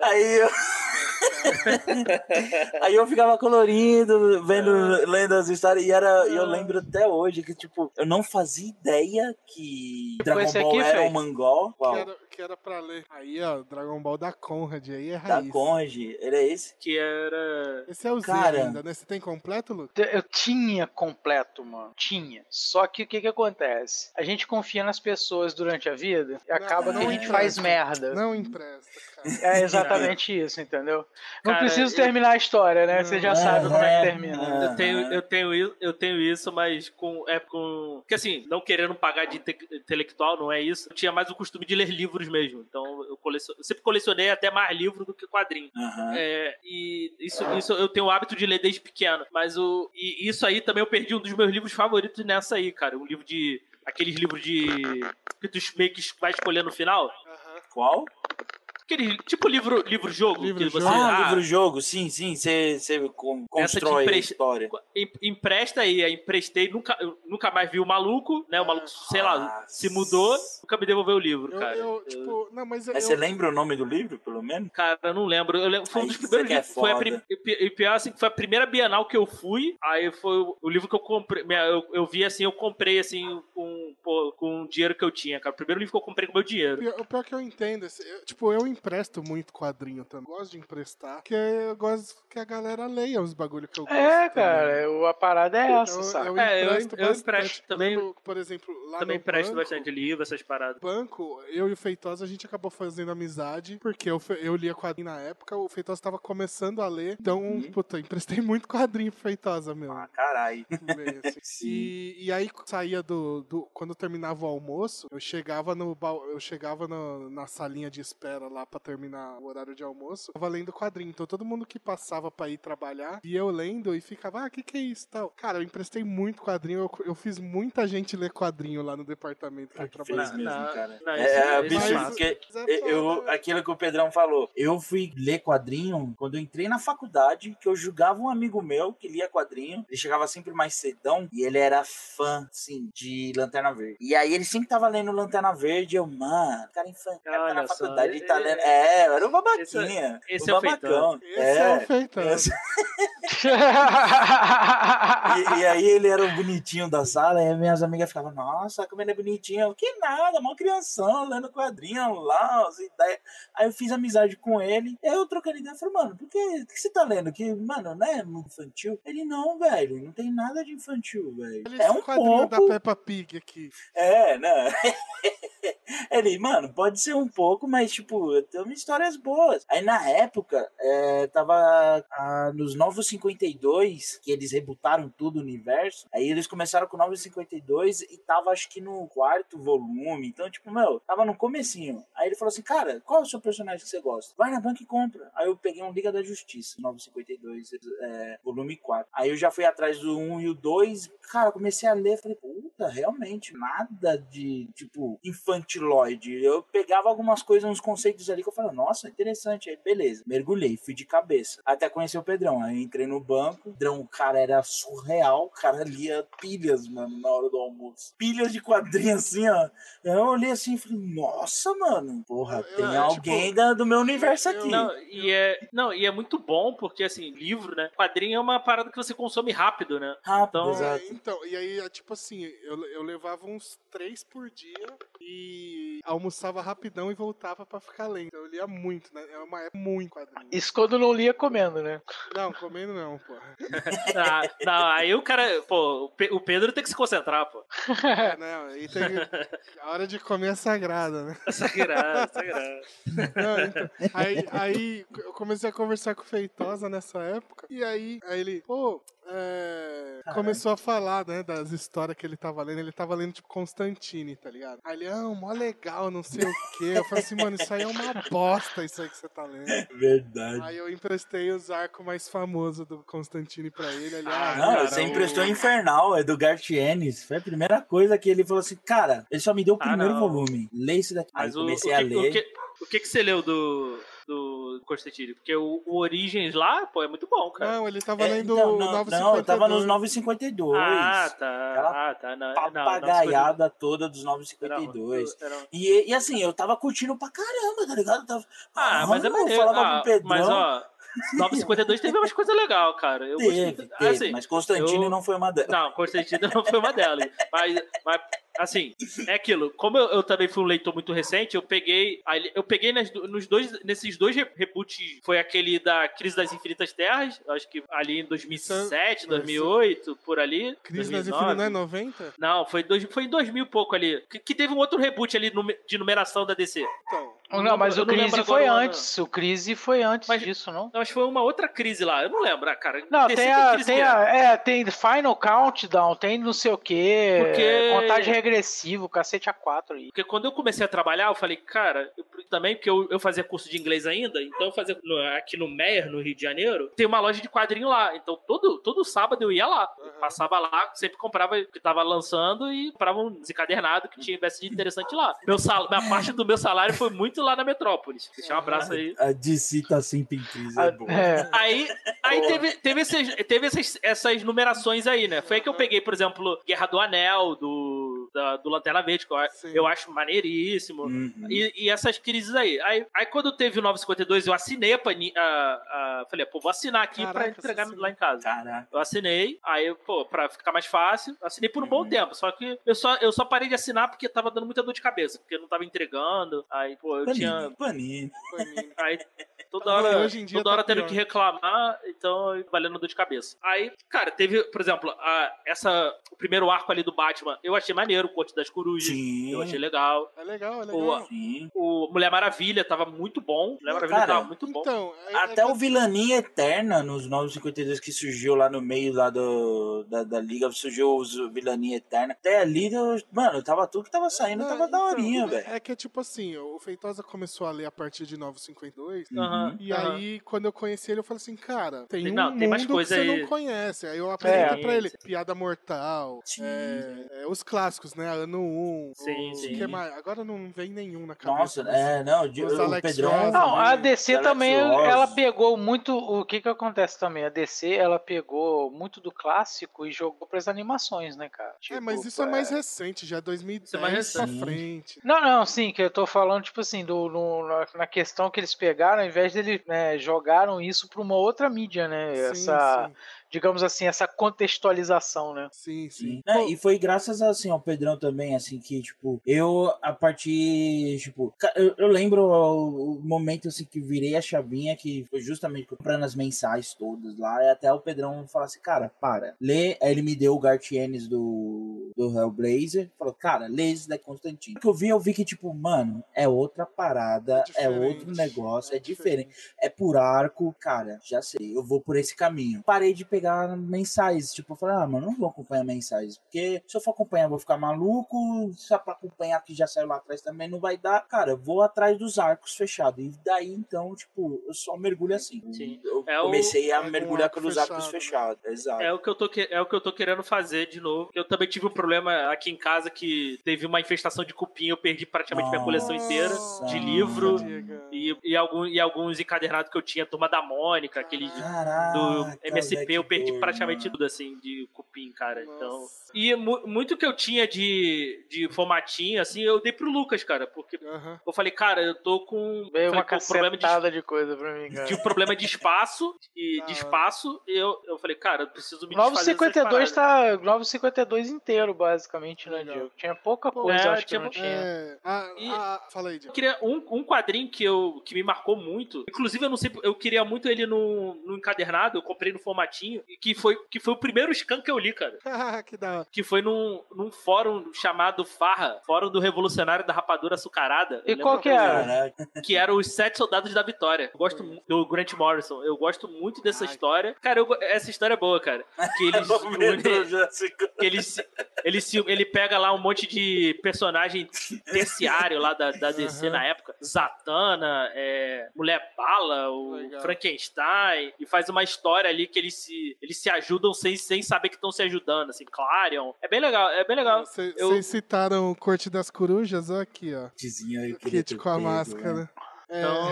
D: Aí eu. <laughs> Aí eu ficava colorindo, vendo, lendo as histórias, e era, e eu lembro até hoje que, tipo, eu não fazia ideia que Dragon
C: esse
D: Ball
C: aqui,
D: era um mangá.
A: que, era, que era pra ler. Aí, ó, Dragon Ball da Conrad, aí é
D: Da
A: raiz.
D: Conge, era esse?
B: que era.
A: Esse é o Z
D: Cara.
A: ainda, né? Você tem completo, Lu?
C: Eu tinha completo, mano. Tinha. Só que o que que acontece? A gente confia nas pessoas durante a vida e acaba
A: não
C: que a gente
A: empresta.
C: faz merda.
A: Não empresta, cara.
C: É exatamente isso, entendeu? Não
B: Cara,
C: preciso
B: eu-
C: terminar a história, né? Você já sabe como é que
D: É,
C: termina.
D: é.
B: Eu tenho, eu, tenho, eu tenho isso, mas com. É com. Porque assim, não querendo pagar de inte- intelectual, não é isso. Eu tinha mais o costume de ler livros mesmo. Então eu, colecion, eu sempre colecionei até mais livro do que quadrinho.
D: Aham.
B: É, e isso, isso eu tenho o hábito de ler desde pequeno. Mas o, e isso aí também eu perdi um dos meus livros favoritos nessa aí, cara. Um livro de. Aqueles livros de. que tu meio que vai escolher no final.
A: Aham.
D: Qual?
B: Aquele tipo livro, livro jogo.
A: Livro
B: que você,
A: jogo.
D: Ah, livro-jogo, sim, sim, você
B: de
D: constrói a
B: empresta-
D: história.
B: Em- Empresta aí, emprestei, nunca, eu nunca mais vi o maluco, né? O maluco, sei lá,
D: Nossa.
B: se mudou, nunca me devolveu o livro,
A: Eu,
B: cara.
A: eu, tipo, não, mas eu,
D: Mas você lembra o nome do livro, pelo menos?
B: Cara, eu não lembro. Eu lembro foi um dos primeiros
D: que é
B: livros. Foi a prim... E pi- pior assim, foi a primeira Bienal que eu fui. Aí foi o- o livro que eu comprei. Eu, eu vi assim, eu comprei assim com, com o dinheiro que eu tinha, cara. O primeiro livro que eu comprei com o meu dinheiro.
A: Pior- O pior que eu entendo, eu- tipo, eu empresto muito quadrinho também. Gosto de emprestar, porque eu gosto que a galera leia os bagulho que eu gosto.
C: É,
A: também.
C: cara, o- a parada é essa,
A: Eu,
C: sabe?
A: eu
B: É, eu-
A: empresto
B: eu
A: bastante.
B: empresto também-
A: Lembro, por exemplo, lá
B: Também
A: no
B: empresto
A: banco,
B: bastante livro, essas paradas.
A: banco, eu e o Feitosa, a gente acabou fazendo amizade, porque eu, eu lia quadrinho na época, o Feitosa estava começando a ler, então,
D: Uhum.
A: puta, eu emprestei muito quadrinho pro Feitosa, meu.
D: Ah, caralho.
A: assim.
D: Sim. <laughs>
A: E, e aí saía do, do. Quando eu terminava o almoço, eu chegava no eu chegava no- na salinha de espera lá pra terminar o horário de almoço, tava lendo quadrinho. Então todo mundo que passava pra ir trabalhar, via eu lendo e ficava, ah, o que, que é isso tal? Cara, eu emprestei muito quadrinho, eu, eu fiz muita gente ler quadrinho lá no departamento que eu
D: Fez
A: trabalhava.
D: mesmo,
B: Não,
D: cara.
B: não,
D: é,
B: isso-
D: é
B: isso é massa.
D: porque
A: Mas é
D: eu,
A: foda,
D: aquilo que o Pedrão falou, eu fui ler quadrinho quando eu entrei na faculdade, que eu julgava um amigo meu que lia quadrinho, ele chegava sempre mais cedão, e ele era fã, sim, de Lanterna Verde. E aí ele sempre tava lendo Lanterna Verde, eu, mano, cara infante, cara tá na
B: só,
D: faculdade e
B: é-
D: tá lendo. É, eu era um babaquinha.
B: Esse- esse
D: um
B: é o
D: babacão.
A: Esse é, o feitão.
D: esse- <laughs> E, e aí ele era o bonitinho da sala, e minhas amigas ficavam, nossa, como ele é bonitinho. Eu, que nada, mó crianção, lendo quadrinho lá, as ideias. Aí eu fiz amizade com ele, e aí eu trocando ideia, falei, mano, por que, o que você tá lendo? Que, mano, não é muito infantil? Ele, não, velho, não tem nada de infantil, velho. É um
A: quadrinho da
D: pouco...
A: Peppa Pig aqui.
D: É, né? <laughs> Ele, mano, pode ser um pouco, mas, tipo, tem umas histórias boas. Aí, na época, é, tava ah, nos Novos 52, que eles rebutaram tudo o universo. Aí eles começaram com Novos 52 e tava, acho que, no quarto volume. Então, tipo, meu, tava no comecinho. Aí ele falou assim, cara, qual é o seu personagem que você gosta? Vai na banca e compra. Aí eu peguei um Liga da Justiça, Novos 52, é, volume 4. Aí eu já fui atrás do 1 e o 2. Cara, comecei a ler, falei, puta, realmente, nada de, tipo, infantiloide. Eu pegava algumas coisas, uns conceitos ali que eu falei, nossa, interessante. Aí, beleza, mergulhei, fui de cabeça. Até conhecer o Pedrão. Aí entrei no banco, o Pedrão, o cara era surreal, o cara lia pilhas, mano, na hora do almoço. Pilhas de quadrinho assim, ó. Eu olhei assim e falei, nossa, mano, porra,
A: Eu-
D: tem
A: eu,
D: alguém
A: tipo,
D: da- do meu universo aqui.
B: Não e, é, não, e é muito bom, porque assim, livro, né? Quadrinho é uma parada que você consome rápido, né?
D: Rápido,
B: Então-
D: exato.
A: É, então, e aí, é tipo assim, eu, eu levava uns três por dia e almoçava rapidão e voltava pra ficar lendo. Eu lia muito, né? É uma época muito quadrinho.
C: Isso quando não lia comendo, né?
A: Não, comendo não, porra. <laughs>
B: Ah, não, aí o cara, pô, o Pe- o Pedro tem que se concentrar, pô.
A: É, não, e tem... <laughs> A hora de comer é sagrada, né?
B: Sagrado, sagrado.
A: Não, então, aí, aí eu comecei a conversar com o Feitosa nessa época, e aí, aí ele, pô, é, começou a falar, né, das histórias que ele tava lendo. Ele tava lendo, tipo, Constantine, tá ligado? Aí ele, ah, mó legal, não sei o quê. Eu falei assim, mano, isso aí é uma bosta, isso aí que você tá lendo. <laughs>
D: Verdade.
A: Aí eu emprestei os arcos mais famosos do Constantine pra ele. Ele,
B: Ah,
A: ah,
D: Não,
A: cara,
D: você
A: o-
D: emprestou Infernal, é do Garth Ennis. Foi a primeira coisa que ele falou assim, cara, ele só me deu o
B: Ah,
D: primeiro
B: não.
D: volume. Lê esse daqui. Aí
B: Mas o, o,
D: comecei
B: que,
D: a
B: o,
D: ler.
B: que, o que que você leu do, do Constantine? Porque o, o Origens lá, pô, é muito bom, cara.
A: Não, ele tava
D: É,
A: lendo
D: então,
A: o
D: não,
A: 952.
D: não, eu tava nos 952.
B: ah, tá.
D: Aquela
B: Ah, tá. Não, não, não,
D: Papagaiada toda dos
B: não,
D: 952.
B: era- era-
D: E, e assim, eu tava curtindo pra caramba, tá ligado? Eu Tava,
B: Ah, mas é
D: eu
B: maneiro.
D: falava
B: Ah,
D: pro Pedrão.
B: mas, ó, 952 teve umas coisas legais, cara. Eu
D: teve,
B: gostei.
D: teve,
B: assim,
D: mas Constantino
B: eu-
D: não foi uma delas.
B: Não, Constantino não foi uma delas. <laughs> Mas, mas assim, é aquilo. Como eu, eu também fui um leitor muito recente, eu peguei. Eu peguei nas nos dois, nesses dois re- reboots. Foi aquele da Crise das Infinitas Terras, acho que ali em 2007, 2008, por ali.
A: Crise nas
B: 2009.
A: Infinitas não é 90?
B: Não, foi, dois, foi em 2000 e pouco ali. Que, que teve um outro reboot ali de numeração da DC.
A: Então,
C: Não, mas o Crise foi
B: agora
C: antes. O Crise foi antes
B: Mas-
C: disso, não?
B: Não, acho que foi uma outra crise lá. Eu não lembro, ah, cara.
C: Não,
B: DC
C: tem a, tem
B: mesmo.
C: a, é, tem Final Countdown, tem não sei o que,
B: Porque-
C: contagem regressiva, cacete A4 aí.
B: Porque quando eu comecei a trabalhar, eu falei, cara, eu- também porque eu, eu fazia curso de inglês ainda, então eu fazia no- aqui no Meyer, no Rio de Janeiro, tem uma loja de quadrinho lá. Então todo, todo sábado eu ia lá. Eu passava lá, sempre comprava o que tava lançando e comprava um desencadernado que tivesse de interessante lá. Meu sal, minha parte do meu salário foi muito lá na Metrópolis. Deixa um abraço aí.
D: A DC tá sempre em crise, é boa.
C: É,
B: Aí, aí teve, teve, esses, teve essas, essas numerações aí, né? Foi aí que eu peguei, por exemplo, Guerra do Anel, do, da- do Lanterna Verde, que eu,
A: Sim.
B: eu acho maneiríssimo.
D: Uhum.
B: E, e essas crises aí. aí. Aí quando teve o 952, eu assinei a Pani. A, a- falei, pô, vou assinar aqui pra
A: Caraca,
B: entregar
A: você
B: lá em casa.
D: Caraca.
B: Eu assinei, aí, pô, pra ficar mais fácil, assinei por um bom
D: Uhum.
B: tempo. Só que eu só, eu só parei de assinar porque tava dando muita dor de cabeça, porque eu não tava entregando. Aí, pô, eu tinha.
D: Panini, panini.
A: Panini.
B: Aí toda hora,
A: hoje em dia
B: toda
A: tá
B: hora tendo
A: pior.
B: que reclamar, então valendo dor de cabeça. Aí, cara, teve, por exemplo, a, essa, o primeiro arco ali do Batman, eu achei maneiro, o Corte das Corujas.
D: Sim.
B: Eu achei legal.
A: É legal, é legal.
B: Boa.
D: Sim.
B: O Mulher Maravilha tava muito bom. Mulher Maravilha
D: Cara,
B: tava muito bom.
A: Então, é- é
D: Até
A: que-
D: o Vilania Eterna nos 952 que surgiu lá no meio lá do, da, da liga, surgiu o Vilania Eterna. Até ali, eu- mano, tava tudo que tava saindo,
A: Não,
D: tava
A: então,
D: daorinha,
A: é-
D: velho.
A: É que é tipo assim, o Feitosa começou a ler a partir de 952.
B: Aham,
A: E
B: aham.
A: aí, quando eu conheci ele, eu falei assim, cara, tem um
B: Não, tem mais
A: mundo
B: coisa
A: que você
B: aí.
A: não conhece. Aí eu apresentei
B: É.
A: pra ele Piada Mortal,
D: Sim.
A: é, é, os clássicos, né? Ano 1.
B: Sim,
A: o,
B: sim.
A: que mais? Agora não vem nenhum na cabeça.
D: Nossa,
A: mas-
D: é, não, de-
A: Os
D: o
A: Alex
D: Pedrão.
A: Ross,
C: Não, a
A: Alex
C: DC também,
D: Ross.
C: ela pegou muito. O que que acontece também? A DC, ela pegou muito do clássico e jogou pras animações, né, cara?
A: É, mas
C: Tipo,
A: isso é mais recente, já é 2010
B: Isso é mais
A: pra
D: recente.
A: frente.
C: Não, não, sim, que eu tô falando, tipo assim, do, no- na, na questão que eles pegaram, ao invés de eles né, jogaram isso pra uma outra mídia, né?
A: Sim,
C: essa,
A: sim,
C: digamos assim, essa contextualização, né?
A: sim, sim.
D: Sim. É, e foi graças assim ao Pedrão também, assim, que, tipo, eu a partir, tipo, eu, eu lembro o, o momento assim que virei a chavinha, que foi justamente comprando as mensais todas lá, e até o Pedrão falar assim, cara, para, lê, aí ele me deu o Gartienes do, do Hellblazer, falou, cara, lê esse da Constantine. O que eu vi, eu vi que, tipo, mano, é outra parada, é, outro
A: diferente,
D: negócio, é, diferente é por arco, cara, já sei, eu vou por esse caminho. Parei de pegar mensais, tipo, eu falei, ah, mano, não vou acompanhar mensais, porque se eu for acompanhar, eu vou ficar maluco, só pra acompanhar que já saiu lá atrás também não vai dar. Cara, eu vou atrás dos arcos fechados. E daí, então, tipo, eu só mergulho assim.
B: Sim.
D: Eu
B: É o-
D: comecei a
A: é com
D: mergulhar
A: arco
D: pelos arcos
A: fechado, né?
D: fechados, exato.
B: É o, que eu tô, que- é o que eu tô querendo fazer de novo. Eu também tive um problema aqui em casa que teve uma infestação de cupim, eu perdi praticamente minha coleção inteira de livro e, e, algum, e alguns encadernados que eu tinha, Turma da Mônica, aqueles
D: Caraca,
B: do MSP eu perdi
D: Turma.
B: praticamente tudo, assim, de cupim, cara. Então.
A: Nossa.
B: E mu- muito que eu tinha de, de formatinho, assim, eu dei pro Lucas, cara. Porque eu falei, cara, eu tô com.
C: Veio
B: falei,
C: uma
B: "Pô, problema de
C: cacetada de coisa pra mim, cara.
B: de um problema de espaço e
A: Da <laughs>
B: de espaço e eu, eu falei, cara, eu preciso me
C: Novo
B: desfazer dessas
C: 52
B: paradas.
C: tá. Novo 52 inteiro, basicamente, né. Diego? Tinha pouca
A: Pô,
C: coisa,
B: é,
C: acho que
B: tinha
C: não
B: pou-
C: tinha.
A: É, ah,
B: E-
A: ah, fala aí,
B: Eu
A: Diego.
B: queria um, um quadrinho que, eu, que me marcou muito. Inclusive, eu não sei, eu queria muito ele no, no encadernado, eu comprei no formatinho, e que foi, que foi o primeiro scan que eu li, cara. <laughs>
A: que da hora.
B: Que foi num, num fórum chamado Farra, Fórum do Revolucionário da Rapadura Açucarada.
C: E qual que era?
D: Caraca.
B: que era os Sete Soldados da Vitória. Eu gosto mu- do Grant Morrison. Eu gosto muito dessa
A: Ai.
B: história. Cara, eu essa história é boa, cara. Que eles, <laughs> que ele, se- ele, pega lá um monte de personagem terciário lá da, da DC
A: Aham.
B: na época. Zatanna, é, Mulher Bala, o
A: Legal.
B: Frankenstein. E faz uma história ali que eles se, eles se ajudam sem, sem saber que estão se ajudando, assim, Clarion. É bem legal, é bem legal.
A: Vocês
B: Eu-
A: citaram o Corte das Corujas, ó aqui, ó.
D: Kitzinho aí,
A: Kit com a
D: pego,
A: máscara.
D: né?
A: É,
B: Então,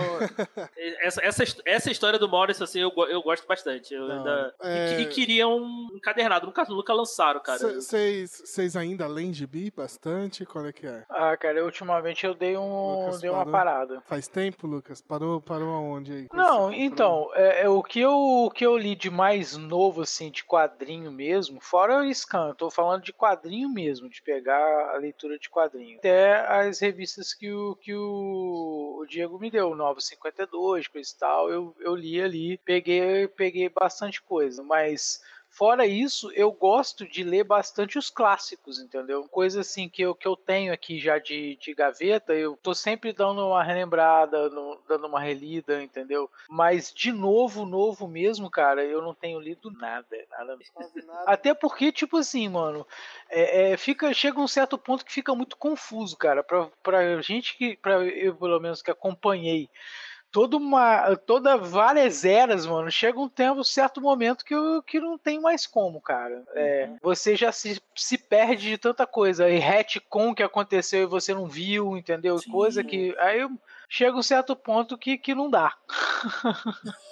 B: essa, essa, essa história do Morrison, assim, eu, eu gosto bastante. Eu
A: Da
B: ainda,
A: hora.
B: e,
A: É.
B: e queria um encadernado. Nunca, nunca lançaram, cara.
A: Vocês ainda leem gibi bastante? Qual é que é?
C: Ah, cara, eu, ultimamente eu dei um.
A: Lucas
C: dei uma
A: parou.
C: parada.
A: Faz tempo, Lucas? Parou, parou aonde aí?
C: Não, então, é, é o, que eu, o que eu li de mais novo, assim, de quadrinho mesmo, fora o scan, eu tô falando de quadrinho mesmo, de pegar a leitura de quadrinho. Até as revistas que o, que o, o Diego me deu, o Novo 52, coisa e tal, eu, eu li ali, peguei, peguei bastante coisa, mas Fora isso, eu gosto de ler bastante os clássicos, entendeu? Coisa assim que eu, que eu tenho aqui já de, de gaveta, eu tô sempre dando uma relembrada, no- dando uma relida, entendeu? Mas de novo, novo mesmo, cara, eu não tenho lido nada, nada. <laughs> Até porque, tipo assim, mano, é, é, fica, chega um certo ponto que fica muito confuso, cara. Pra, pra gente que, pra eu pelo menos que acompanhei toda uma, toda várias eras, mano, chega um tempo, um certo momento que, que não tem mais como, cara. É, você já se, se perde de tanta coisa. E retcon que aconteceu e você não viu, entendeu?
D: Sim.
C: Coisa que. Aí chega um certo ponto que, que não dá. <laughs>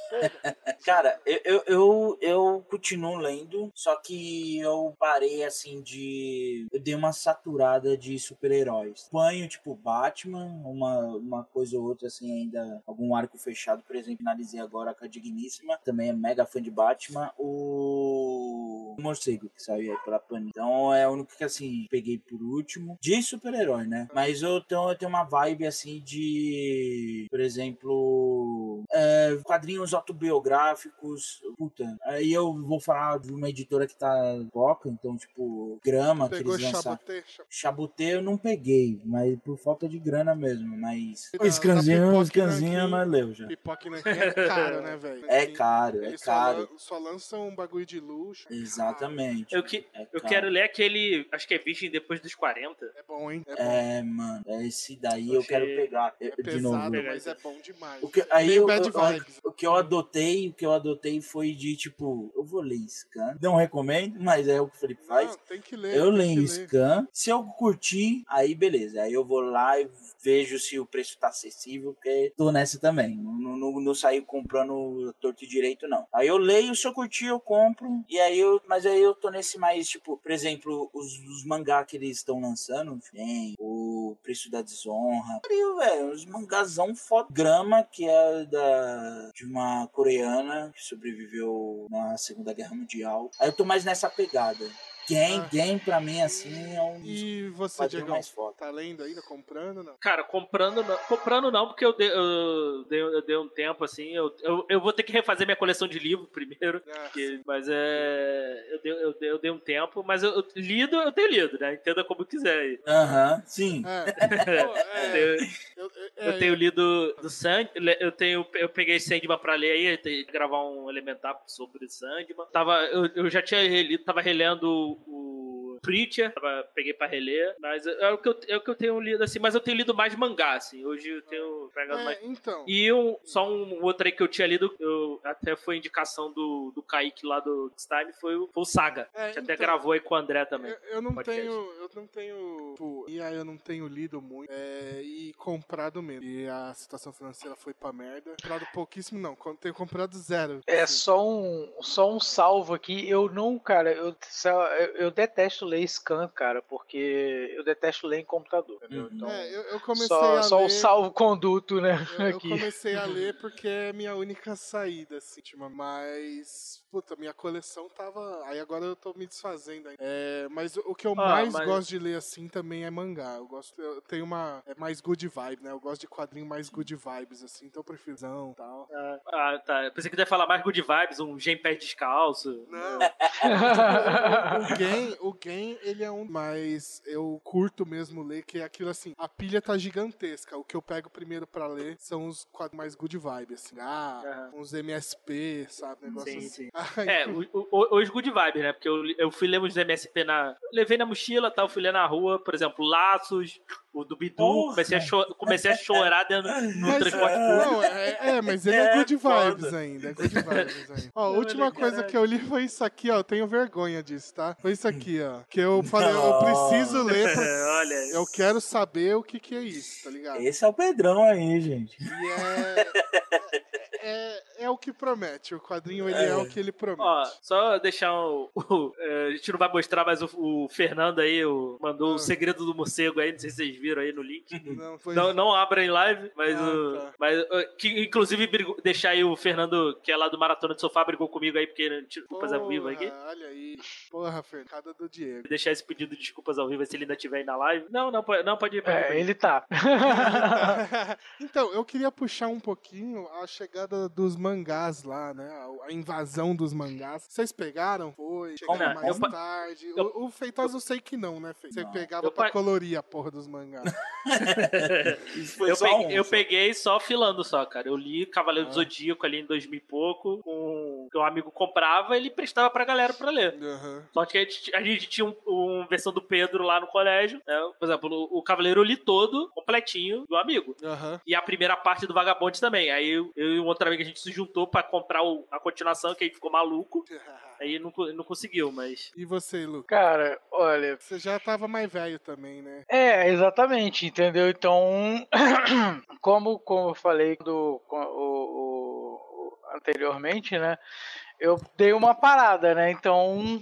D: Cara, eu, eu, eu, eu continuo lendo, só que eu parei assim de. Eu dei uma saturada de super-heróis. Banho, tipo, Batman, uma, uma coisa ou outra, assim, ainda. Algum arco fechado, por exemplo, finalizei agora com a Digníssima, também é mega fã de Batman. O. Morcego, que saiu aí pela Panini. Então é o único que, assim, peguei por último. De super-herói, né? Mas eu tenho, eu tenho uma vibe, assim, de. Por exemplo. é, quadrinhos autobiográficos. Puta, aí eu vou falar de uma editora que tá boca, então, tipo, Grama, que
A: Pegou
D: eles lançaram. Chabutê eu não peguei, mas por falta de grana mesmo, mas... O scanzinho, scanzinho nós leu já.
A: Pipoca é caro, né, velho?
D: É caro, é caro.
A: só lançam um bagulho de luxo.
D: Exatamente.
B: Eu, que,
D: É
B: eu quero ler aquele. Acho que é Virgem depois dos 40.
A: É bom, hein? É bom.
D: É, mano, esse daí eu
B: Achei-
D: quero pegar
A: É
D: de
A: pesado,
D: novo.
A: mas é bom demais.
D: O que, aí eu, eu- o que eu adotei, o que eu adotei foi de tipo, eu vou ler scan. Não recomendo, mas é o que o Felipe faz.
A: Não, tem que ler.
D: Eu leio
A: ler.
D: scan. Se eu curtir, aí beleza. Aí eu vou lá e vejo se o preço tá acessível, porque tô nessa também. Não, não, não saio comprando torto e direito, não. Aí eu leio, se eu curtir, eu compro. E aí eu. Mas aí eu tô nesse mais, tipo, por exemplo, os, os mangá que eles estão lançando, tem o Preço da Desonra. Pariu, velho. Os mangazão foda. Grama, que é da, de uma coreana que sobreviveu na Segunda Guerra Mundial. Aí eu tô mais nessa pegada. Game,
A: Ah.
D: game pra mim, assim, é um
A: E você, Diego,
D: mais foda.
A: tá lendo ainda, comprando, não?
B: Cara, comprando não, comprando não porque eu dei, eu, dei, eu dei um tempo assim. Eu, eu, eu vou ter que refazer minha coleção de livros <laughs> primeiro.
A: Ah,
B: porque- mas é. Eu dei, eu, dei, eu dei um tempo, mas eu, eu lido, eu tenho lido, né? Entenda como quiser aí.
D: Aham, sim.
A: É. <laughs> Pô, é,
B: Eu,
A: eu,
B: eu
A: é,
B: tenho lido do Sand, eu tenho eu peguei Sandman pra ler aí, tenho gravar um elementar sobre Sandman. Tava eu, eu já tinha relido, tava relendo o Preacher, peguei pra reler, mas é o que eu é o que eu tenho lido assim, mas eu tenho lido mais mangá assim. Hoje eu tenho pegado mais
A: é, então.
B: e um, só um outro aí que eu tinha lido, eu, até foi indicação do, do Kaique lá do Time, foi o, foi o Saga.
A: É,
B: que até
A: então.
B: gravou aí com o André também.
A: Eu, eu não
B: podcast.
A: tenho, eu não tenho, tipo, e aí eu não tenho lido muito é, e comprado mesmo. E a situação financeira foi pra merda. Comprado pouquíssimo, não. Tenho comprado zero.
C: É
A: assim.
C: só um, só um salvo aqui. Eu não, cara, eu, eu detesto ler scan, cara, porque eu detesto ler em computador. Entendeu?
D: Uhum.
C: Então,
A: É, eu, eu comecei
C: só,
A: a
C: só
A: ler...
C: o salvo conduto, né?
A: Eu, eu <laughs>
C: aqui.
A: comecei a <laughs> ler porque é minha única saída, assim, mas. Puta, minha coleção tava. Aí agora eu tô me desfazendo ainda. É, mas o que eu mais
B: mas-
A: gosto de ler assim também é mangá. Eu gosto. Eu tenho uma. É mais good vibe, né? Eu gosto de quadrinho mais good vibes, assim, então eu prefiro e tal.
B: Ah, tá. Eu pensei que ia falar mais good vibes, um Gen pé descalço.
A: Não. <laughs> o game, o game, ele é um. Mas eu curto mesmo ler, que é aquilo assim. A pilha tá gigantesca. O que eu pego primeiro pra ler são os quadros mais good vibe, assim. Ah,
B: Aham.
A: uns MSP, sabe? Negócio
B: Sim,
A: assim.
B: sim. É, os good vibes, né? Porque eu, eu fui ler uns MSP na. Levei na mochila, tal, fui ler na rua, por exemplo, Laços, o do Bidu,
D: Porra!
B: comecei a, cho- comecei a chorar dentro <laughs> no
A: Mas,
B: transporte
A: é,
B: público.
A: não, é, é, mas ele é,
D: É,
A: good
D: foda.
A: vibes ainda. É good vibes <laughs> ainda. Ó, a
B: Não,
A: última
B: ele-
A: coisa que eu li foi isso aqui, ó. Eu tenho vergonha disso, tá? Foi isso aqui, ó. Que eu falei, eu preciso ler pra. <laughs>
B: Olha,
A: Eu quero saber o que, que é isso, tá ligado?
D: Esse é o Pedrão aí, gente.
A: E é, é, é o que promete. O quadrinho ele é,
D: É.
A: o que ele promete.
B: Ó, só deixar o. o- é, a gente não vai mostrar, mas o, o Fernando aí o- mandou
A: Ah.
B: o segredo do morcego aí, não sei se vocês viram aí no link. <laughs>
A: Não, foi...
B: Não, não abra em live, mas
A: Ah,
B: o.
A: tá.
B: Mas, uh, que, inclusive, brigou- deixar aí o Fernando, que é lá do Maratona de Sofá, brigou comigo aí, porque desculpas ao vivo aqui.
A: Olha aí. Porra, Fernanda do Diego.
B: Deixar esse pedido de desculpas ao vivo se ele ainda estiver aí na live. Não, não, pode, não, pode ir. Pode
C: É, ele tá. <laughs>
A: então, eu queria puxar um pouquinho a chegada dos mangás lá, né? A, invasão dos mangás. Vocês pegaram? Foi? Chegaram
B: Não,
A: mais
B: eu
A: tarde?
B: eu-
A: o, o Feitosa eu sei que não, né, Feitosa? Você pegava
B: Eu
A: pra colorir a porra dos mangás. <laughs>
D: Isso foi
B: Eu
D: só
B: peguei,
D: um.
B: eu peguei só filando só, cara. Eu li Cavaleiro
A: Ah.
B: do Zodíaco ali em 2000 e pouco, com, que um amigo comprava e ele prestava pra galera pra ler.
A: Aham.
B: Só que a gente, a gente tinha uma um versão do Pedro lá no colégio. né? Por exemplo, o, o Cavaleiro eu li todo, completinho, do amigo.
A: Aham.
B: E a primeira parte do Vagabonde também. Aí eu, eu e um outro amigo a gente se juntou pra comprar o- a continuação, que aí ficou maluco. <laughs> Aí não, não conseguiu, mas.
A: E você, Lu?
C: Cara, olha.
A: Você já tava mais velho também, né?
C: É, exatamente, entendeu? Então, <coughs> como, como eu falei do, com- o- o- anteriormente, né? Eu dei uma parada, né? Então,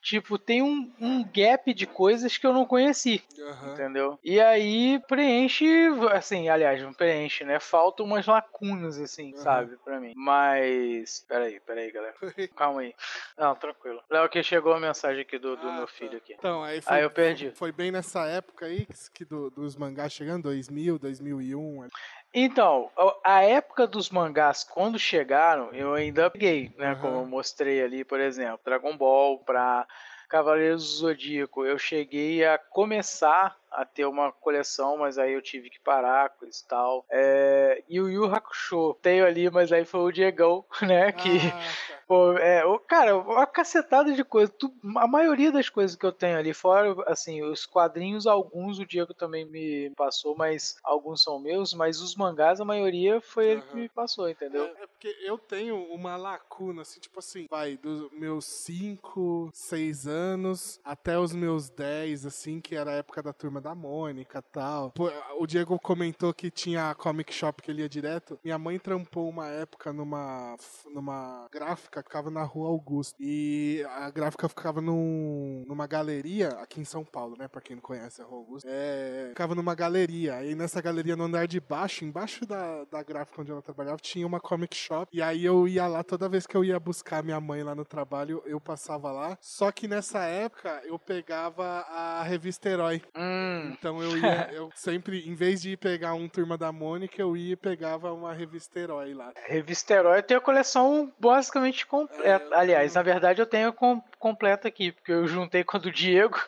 C: tipo, tem um, um gap de coisas que eu não conheci.
A: Aham.
C: Entendeu? E aí preenche, assim, aliás, não preenche, né? Faltam umas lacunas, assim,
A: Uhum.
C: sabe, pra mim. Mas. Peraí, peraí, galera. <laughs> Calma aí. Não, tranquilo. Léo, que chegou a mensagem aqui do, do
A: Ah,
C: meu
A: tá.
C: filho aqui.
A: Então, aí foi,
C: Aí eu perdi.
A: foi bem nessa época aí que, que do- dos mangás chegando, 2000, 2001.
C: Então, a- época dos mangás, quando chegaram, eu ainda peguei, né?
A: Aham.
C: Como eu mostrei ali, por exemplo, Dragon Ball pra Cavaleiros do Zodíaco. Eu cheguei a começar a ter uma coleção, mas aí eu tive que parar, coisa e tal. É, e o Yu Hakusho, tenho ali, mas aí foi o Diegão, <laughs> né? Que,
A: Ah. <laughs>
C: Pô, é, o, cara, uma cacetada de coisa. Tu- a maioria das coisas que eu tenho ali, fora, assim, os quadrinhos, alguns o Diego também me passou, mas alguns são meus, mas os mangás, a maioria foi ele que me passou, entendeu?
A: É, é porque eu tenho uma lacuna, assim, tipo assim, vai, dos meus 5, 6 anos até os meus 10, assim, que era a época da turma da Mônica e tal. O Diego comentou que tinha a comic shop que ele ia direto. Minha mãe trampou uma época numa, numa gráfica que ficava na rua Augusto. E a gráfica ficava num, numa galeria aqui em São Paulo, né? Pra quem não conhece a rua Augusto. É, ficava numa galeria. Aí nessa galeria, no andar de baixo, embaixo da, da gráfica onde ela trabalhava, tinha uma comic shop. E aí eu ia lá, toda vez que eu ia buscar minha mãe lá no trabalho, eu passava lá. Só que nessa época eu pegava a revista Herói.
C: Hum,
A: Então eu ia, <laughs> eu sempre, em vez de ir pegar um Turma da Mônica, eu ia e pegava uma revista Herói lá.
C: Revista Herói eu tenho a coleção basicamente completa.
A: É, eu
C: Aliás,
A: tenho-
C: na verdade eu tenho com, completa aqui, porque eu juntei com a do Diego,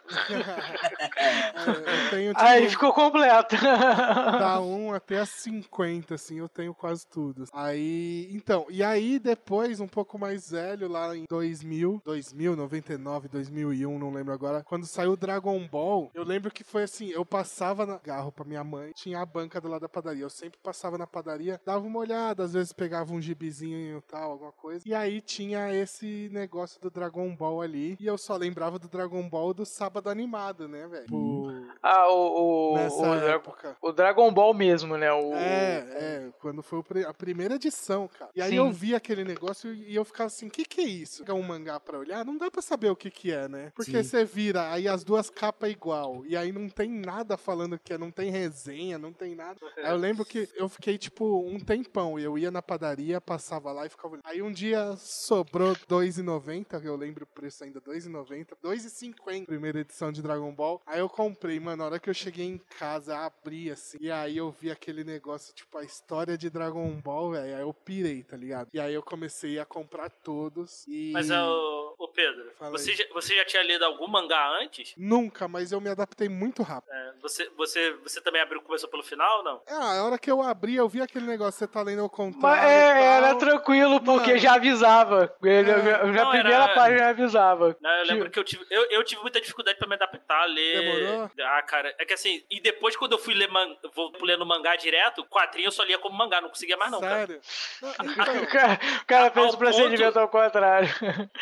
A: eu tenho tipo,
C: aí ficou completa.
A: da 1 até a 50, assim, eu tenho quase tudo. Aí, então, e aí depois, um pouco mais velho, lá em 2000, 2000, 99, 2001, não lembro agora, quando saiu o Dragon Ball, eu lembro que foi assim, eu passava na garro pra minha mãe, tinha a banca do lado da padaria, eu sempre passava na padaria, dava uma olhada, às vezes pegava um gibizinho e tal, alguma coisa, e aí tinha esse negócio do Dragon Ball ali. E eu só lembrava do Dragon Ball do sábado animado, né, velho? Tipo,
C: Ah, o, o,
A: Nessa
C: o,
A: época.
C: o Dragon Ball mesmo, né? O,
A: É, é, quando foi a primeira edição, cara. E aí
C: Sim.
A: eu vi aquele negócio e eu ficava assim, o que que é isso? É um mangá pra olhar? Não dá pra saber o que que é, né? Porque
D: Sim.
A: você vira, aí as duas capas igual, e aí não tem nada falando que é, não tem resenha, não tem nada. Aí eu lembro que eu fiquei, tipo, um tempão, eu ia na padaria, passava lá e ficava olhando. Aí um dia sobrou R$2,90, eu lembro o preço ainda, R$2,90, R$2,50, primeira edição de Dragon Ball. Aí eu comprei, mano, na hora que eu cheguei em casa, abri assim, e aí eu vi aquele negócio, tipo, a história de Dragon Ball, velho, aí eu pirei, tá ligado? E aí eu comecei a comprar todos e...
B: Mas, é o, o Pedro, você já, você já tinha lido algum mangá antes?
A: Nunca, mas eu me adaptei muito rápido.
B: É, você, você, você também abriu começou pelo final, não?
A: Ah, a hora que eu abri, eu vi aquele negócio, você tá lendo ao contrário
C: Mas
A: e
C: é,
A: tal.
C: era tranquilo, porque
A: Mano.
C: já avisava. Ele,
A: É.
C: já-
B: Não,
C: a primeira
B: era-
C: página já avisava.
B: Não, eu lembro que eu tive, eu, eu tive muita dificuldade pra me adaptar a ler.
A: Demorou?
B: Ah, cara, é que assim, e depois quando eu fui ler, man, vou lendo mangá direto, quadrinho eu só lia como mangá, não conseguia mais não, cara.
A: Sério? Não, <laughs>
C: O
A: então,
C: cara, o cara fez o procedimento ao contrário.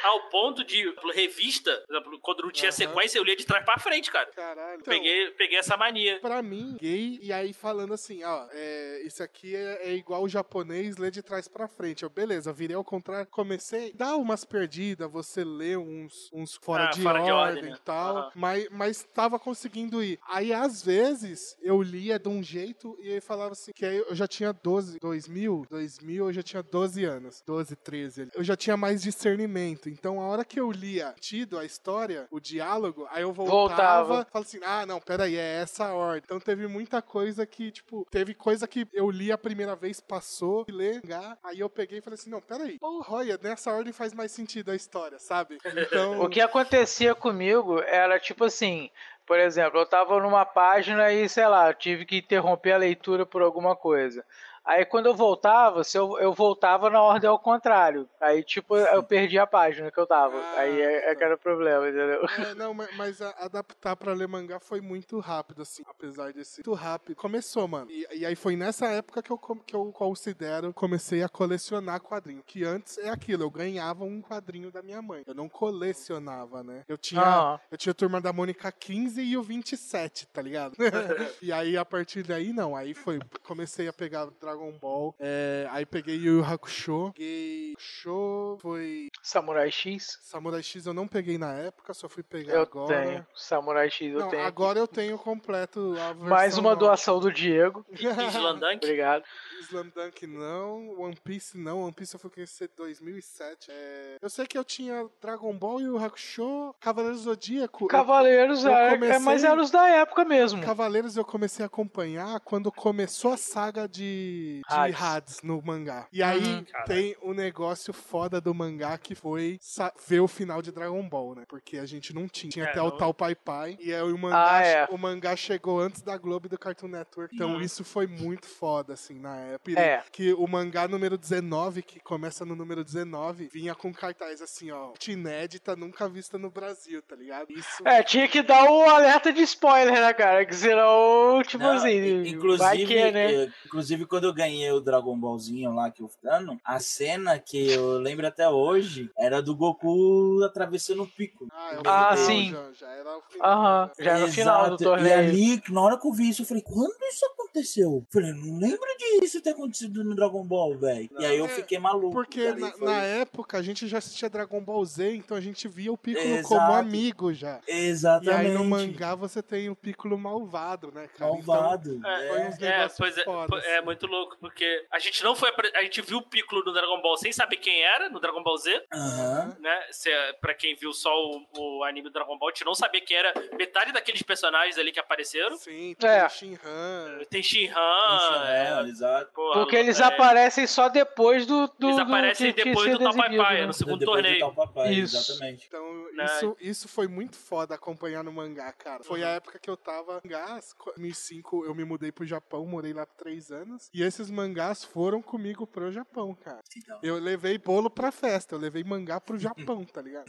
B: Ao ponto de, revista, quando não tinha
A: Aham.
B: sequência, eu lia de trás pra frente, cara.
A: caralho. Então,
B: Peguei, peguei essa mania.
A: Pra mim, gay, e aí falando assim, ó, é, isso aqui é, é igual o japonês, lê de trás pra frente. Eu, beleza, virei ao contrário, comecei, dá umas perdidas, você lê uns, uns fora,
B: Ah,
A: de,
B: fora de
A: ordem
B: ordem, né?
A: e tal,
B: Aham.
A: mas, mas tava conseguindo ir. Aí, às vezes, eu lia de um jeito e aí falava assim, que aí eu já tinha 12, 2000, 2000 eu já tinha 12 anos, 12, 13. ali. Eu já tinha mais discernimento, então a hora que eu lia tido a história, o diálogo, aí eu voltava,
C: Voltava.
A: Fala assim, ah, não, peraí, é essa a ordem. Então teve muita coisa que, tipo, teve coisa que eu li a primeira vez, passou, e ler, mangá, aí eu peguei e falei assim, não, peraí, porra, olha, nessa ordem faz mais sentido a história, sabe? Então,
C: O que acontecia comigo era tipo assim, por exemplo, eu tava numa página e, sei lá, tive que interromper a leitura por alguma coisa. Aí quando eu voltava, se eu, eu voltava na ordem ao contrário. Aí, tipo, eu perdi a página que eu tava.
A: Ah,
C: Aí é, é que era o problema, entendeu?
A: É, não, ma- mas a- adaptar pra ler mangá foi muito rápido, assim, apesar de ser muito rápido. Começou, mano. E, e aí foi nessa época que eu, que eu considero, comecei a colecionar quadrinho. Que antes é aquilo, eu ganhava um quadrinho da minha mãe. Eu não colecionava, né? Eu tinha,
C: Aham.
A: eu tinha a Turma da Mônica 15 e o 27, tá ligado? <laughs> e aí, a partir daí, não. Aí foi, comecei a pegar Dragon Ball, é, aí peguei Yu Yu Hakusho, peguei Hakusho, foi...
C: Samurai X,
A: Samurai X eu não peguei na época, só fui pegar
C: eu
A: agora.
C: tenho. Samurai X eu
A: Não,
C: tenho.
A: agora eu tenho completo a versão
C: Mais uma
A: nova.
C: doação do Diego.
B: Islandunk.
C: Obrigado.
A: Slam Dunk não, One Piece não, One Piece eu fui conhecer em 2007. É, Eu sei que eu tinha Dragon Ball e o Hakusho, Cavaleiros do Zodíaco. eu-
C: Cavaleiros,
A: eu
C: é,
A: comecei-
C: é, mas eram os da época mesmo.
A: Cavaleiros eu comecei a acompanhar quando começou a saga de, de
C: Hades.
A: Hades no mangá. E aí
C: Uhum.
A: Tem o negócio foda do mangá que foi ver o final de Dragon Ball, né? Porque a gente não tinha. Tinha
B: É,
A: até o
B: não-
A: tal Pai Pai. E aí o mangá,
C: Ah, é.
A: o mangá chegou antes da Globo e do Cartoon Network. Então
B: Uhum.
A: isso foi muito foda, assim, na época.
C: É.
A: Que o mangá número 19, que começa no número 19, vinha com cartaz assim, ó. Inédita nunca vista no Brasil, tá ligado? Isso.
C: É, tinha que dar o alerta de spoiler, né, cara? Que senão, tipo
D: Não,
C: assim,
D: inclusive,
C: vai que, né?
D: inclusive, quando eu ganhei o Dragon Ballzinho lá que eu dando, a cena que eu lembro até hoje era do Goku atravessando o pico.
A: Ah, é o
C: Ah,
A: final,
C: sim.
A: Já, já era o final.
C: Aham,
A: já.
C: já era o final do torneio.
D: E ali, na hora que eu vi isso, eu falei, quando isso aconteceu? Eu falei, não lembro disso ter acontecido no Dragon Ball, velho. E aí eu
A: É,
D: fiquei maluco.
A: Porque na,
D: foi-
A: na época a gente já assistia Dragon Ball Z, então a gente via o Piccolo
D: Exato.
A: como amigo já. E
D: Exatamente.
A: aí no mangá você tem o Piccolo malvado, né, cara?
D: Malvado.
A: Então,
B: É,
A: foi
D: é.
A: uns
B: É, pois é, é muito louco, porque a gente não foi. A gente viu o Piccolo no Dragon Ball sem saber quem era, no Dragon Ball Z,
D: Aham.
B: né? Se, é- pra quem viu só o, o anime do Dragon Ball, a gente não sabia quem era metade daqueles personagens ali que apareceram.
A: Sim,
C: É.
A: tem Shinhan.
B: Tem Shinhan.
D: É,
B: é,
D: exato.
B: porra,
C: Porque eles
B: é,
C: aparecem só depois do. do
B: Eles
C: do
B: aparecem
C: que
B: depois do Tal Pai
C: exibido,
B: Pai,
C: né?
B: no segundo
D: Depois do
B: torneio.
D: Tal Papai,
C: Isso.
D: Exatamente.
A: Então,
B: Né?
A: isso, isso foi muito foda acompanhar no mangá, cara. Foi a época que eu tava. Em 2005 eu me mudei pro Japão, morei lá por três anos. E esses mangás foram comigo pro Japão, cara.
D: Então,
A: Eu levei bolo pra festa, eu levei mangá pro Japão, tá ligado?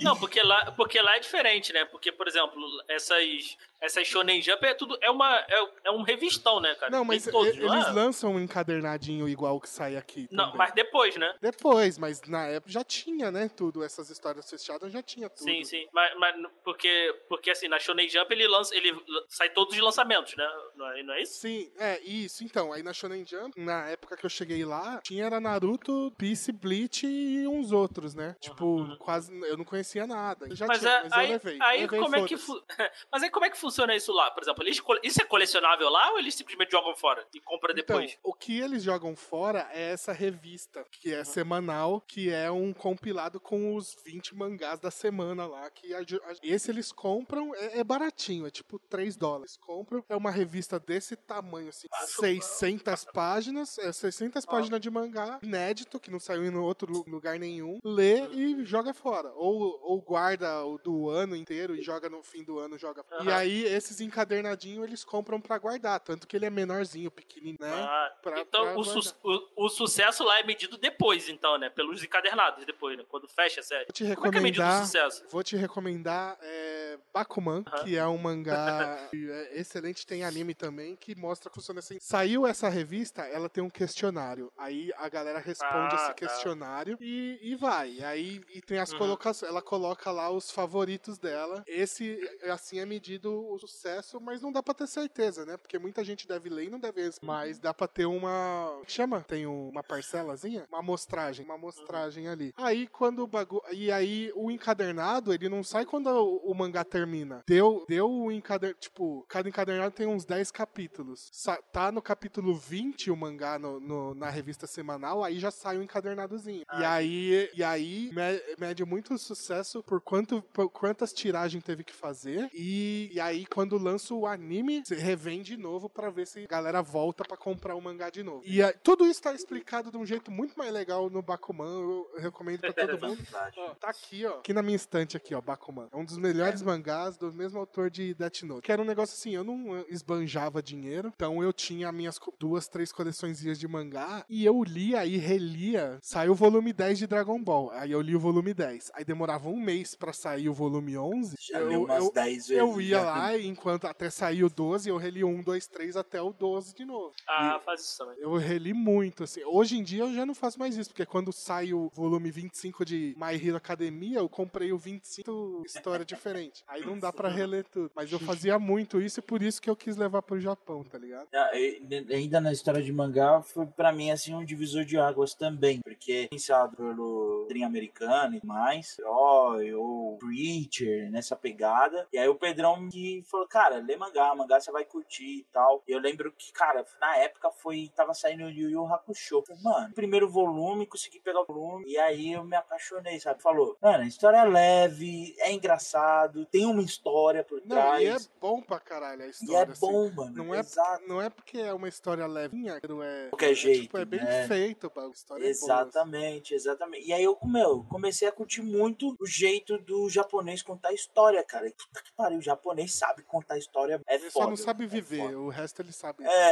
B: Não, porque lá, porque lá é diferente, né? Porque, por exemplo, essas. Essa Shonen Jump é tudo. É, uma, é, é um revistão, né, cara?
A: Não, mas
B: todos,
A: e-
B: não
A: eles
B: é?
A: lançam um encadernadinho igual o que sai aqui.
B: Não,
A: também.
B: mas depois, né?
A: Depois, mas na época já tinha, né? Tudo, essas histórias fechadas já tinha tudo.
B: Sim, sim. Mas, mas porque, porque assim, na Shonen Jump ele lança. Ele sai todos os lançamentos, né? Não é, não é isso?
A: Sim, é, isso. Então, aí na Shonen Jump, na época que eu cheguei lá, tinha era Naruto, Peace, Bleach e uns outros, né? Tipo, quase, eu não conhecia nada. Já
B: Uhum. Mas,
A: tinha,
B: é,
A: mas eu
B: aí,
A: levei.
B: aí
A: levei,
B: como é que <laughs> Mas aí como é que funciona isso lá? Por exemplo, eles, isso é colecionável lá ou eles simplesmente jogam fora e compram depois?
A: Então, o que eles jogam fora é essa revista, que é semanal, que é um compilado com os 20 mangás da semana lá. Que a- a- esse eles compram, é, é baratinho, é tipo 3 dólares. Compram, é uma revista desse tamanho, assim, 600 páginas, é 600 páginas de mangá, inédito, que não saiu em outro lu- lugar nenhum. Lê e joga fora. Ou, ou guarda o do ano inteiro e joga no fim do ano, joga fora. E
B: Aham.
A: Aí, esses encadernadinhos eles compram pra guardar, tanto que ele é menorzinho, pequenininho, né?
B: Ah,
A: pra-
B: então
A: pra
B: o, su- o- o sucesso lá é medido depois, então, né? Pelos encadernados depois, né? Quando fecha a série.
A: Vou te
B: Como é que é medido o
A: recomendar,
B: sucesso?
A: vou te recomendar é, Bakuman,
B: Aham.
A: que é um mangá <laughs> é excelente, tem anime também, que mostra que funciona assim. Saiu essa revista, ela tem um questionário. Aí a galera responde
B: Ah,
A: esse
B: tá.
A: questionário e, e vai. Aí e tem as
B: Uhum.
A: colocações. Ela coloca lá os favoritos dela. Esse, assim, é medido o sucesso, mas não dá pra ter certeza, né? Porque muita gente deve ler e não deve ler. Mas dá pra ter uma. como que Chama? Tem uma parcelazinha? Uma amostragem. Uma amostragem ali. Aí quando o bagulho. E aí o encadernado, ele não sai quando o, o mangá termina. Deu, deu o encadernado. Tipo, cada encadernado tem uns 10 capítulos. Sa- tá no capítulo 20 o mangá no, no- na revista semanal, aí já sai o encadernadozinho. E
B: Ah.
A: aí, e aí me- mede muito sucesso por, quanto, por quantas tiragens teve que fazer. E, e aí, quando lança o anime, você revende de novo pra ver se a galera volta pra comprar o mangá de novo. E aí, tudo isso tá explicado de um jeito muito mais legal no Bakuman. Eu, recomendo pra todo <laughs> mundo. Ó, tá aqui, ó. Aqui na minha estante aqui, ó, Bakuman. É um dos melhores mangás do mesmo autor de Death Note. Que era um negócio assim, eu não eh, esbanjava dinheiro, então eu tinha minhas duas, três coleções de mangá e eu lia e relia. Saiu o volume 10 de Dragon Ball. Aí eu li o volume 10. Aí demorava um mês pra sair o volume 11.
D: Já
A: eu,
D: umas
A: eu,
D: 10 vezes.
A: eu ia
D: já.
A: Lá e enquanto até sair o 12, eu reli o 1, 2, 3 até o 12 de novo.
B: Ah, faz isso também.
A: Eu reli muito, assim. Hoje em dia eu já não faço mais isso, porque quando sai o volume 25 de My Hero Academia, eu comprei o 25 história diferente. Aí não dá pra reler tudo. Mas eu fazia muito isso e por isso que eu quis levar pro Japão, tá ligado?
D: Ah, e- e- Ainda na história de mangá, foi pra mim assim um divisor de águas também, porque pensado pelo quadrinho americano e mais, Herói ou Preacher, nessa pegada. E aí o Pedrão que falou, cara, lê mangá, mangá você vai curtir e tal. E eu lembro que, cara, na época foi, tava saindo o Yu Yu Hakusho. Falei, mano, primeiro volume, consegui pegar o volume, e aí eu me apaixonei, sabe? Falou, mano, a história é leve, é engraçado, tem uma história por
A: Não,
D: trás.
A: e é bom pra caralho a
D: E é
A: história. assim.
D: bom, mano.
A: Não é,
D: Exato.
A: não é porque é uma história levinha, que não é.
D: Qualquer
A: é,
D: jeito,
A: Tipo, é bem
D: né?
A: feito, a história é assim.
D: Exatamente, exatamente. E aí eu, meu, comecei a curtir muito o jeito do japonês contar história, cara. E Puta que pariu, o japonês sabe contar história. É
A: Ele
D: foda.
A: só não sabe
D: é
A: viver,
D: foda.
A: o resto ele sabe.
D: É,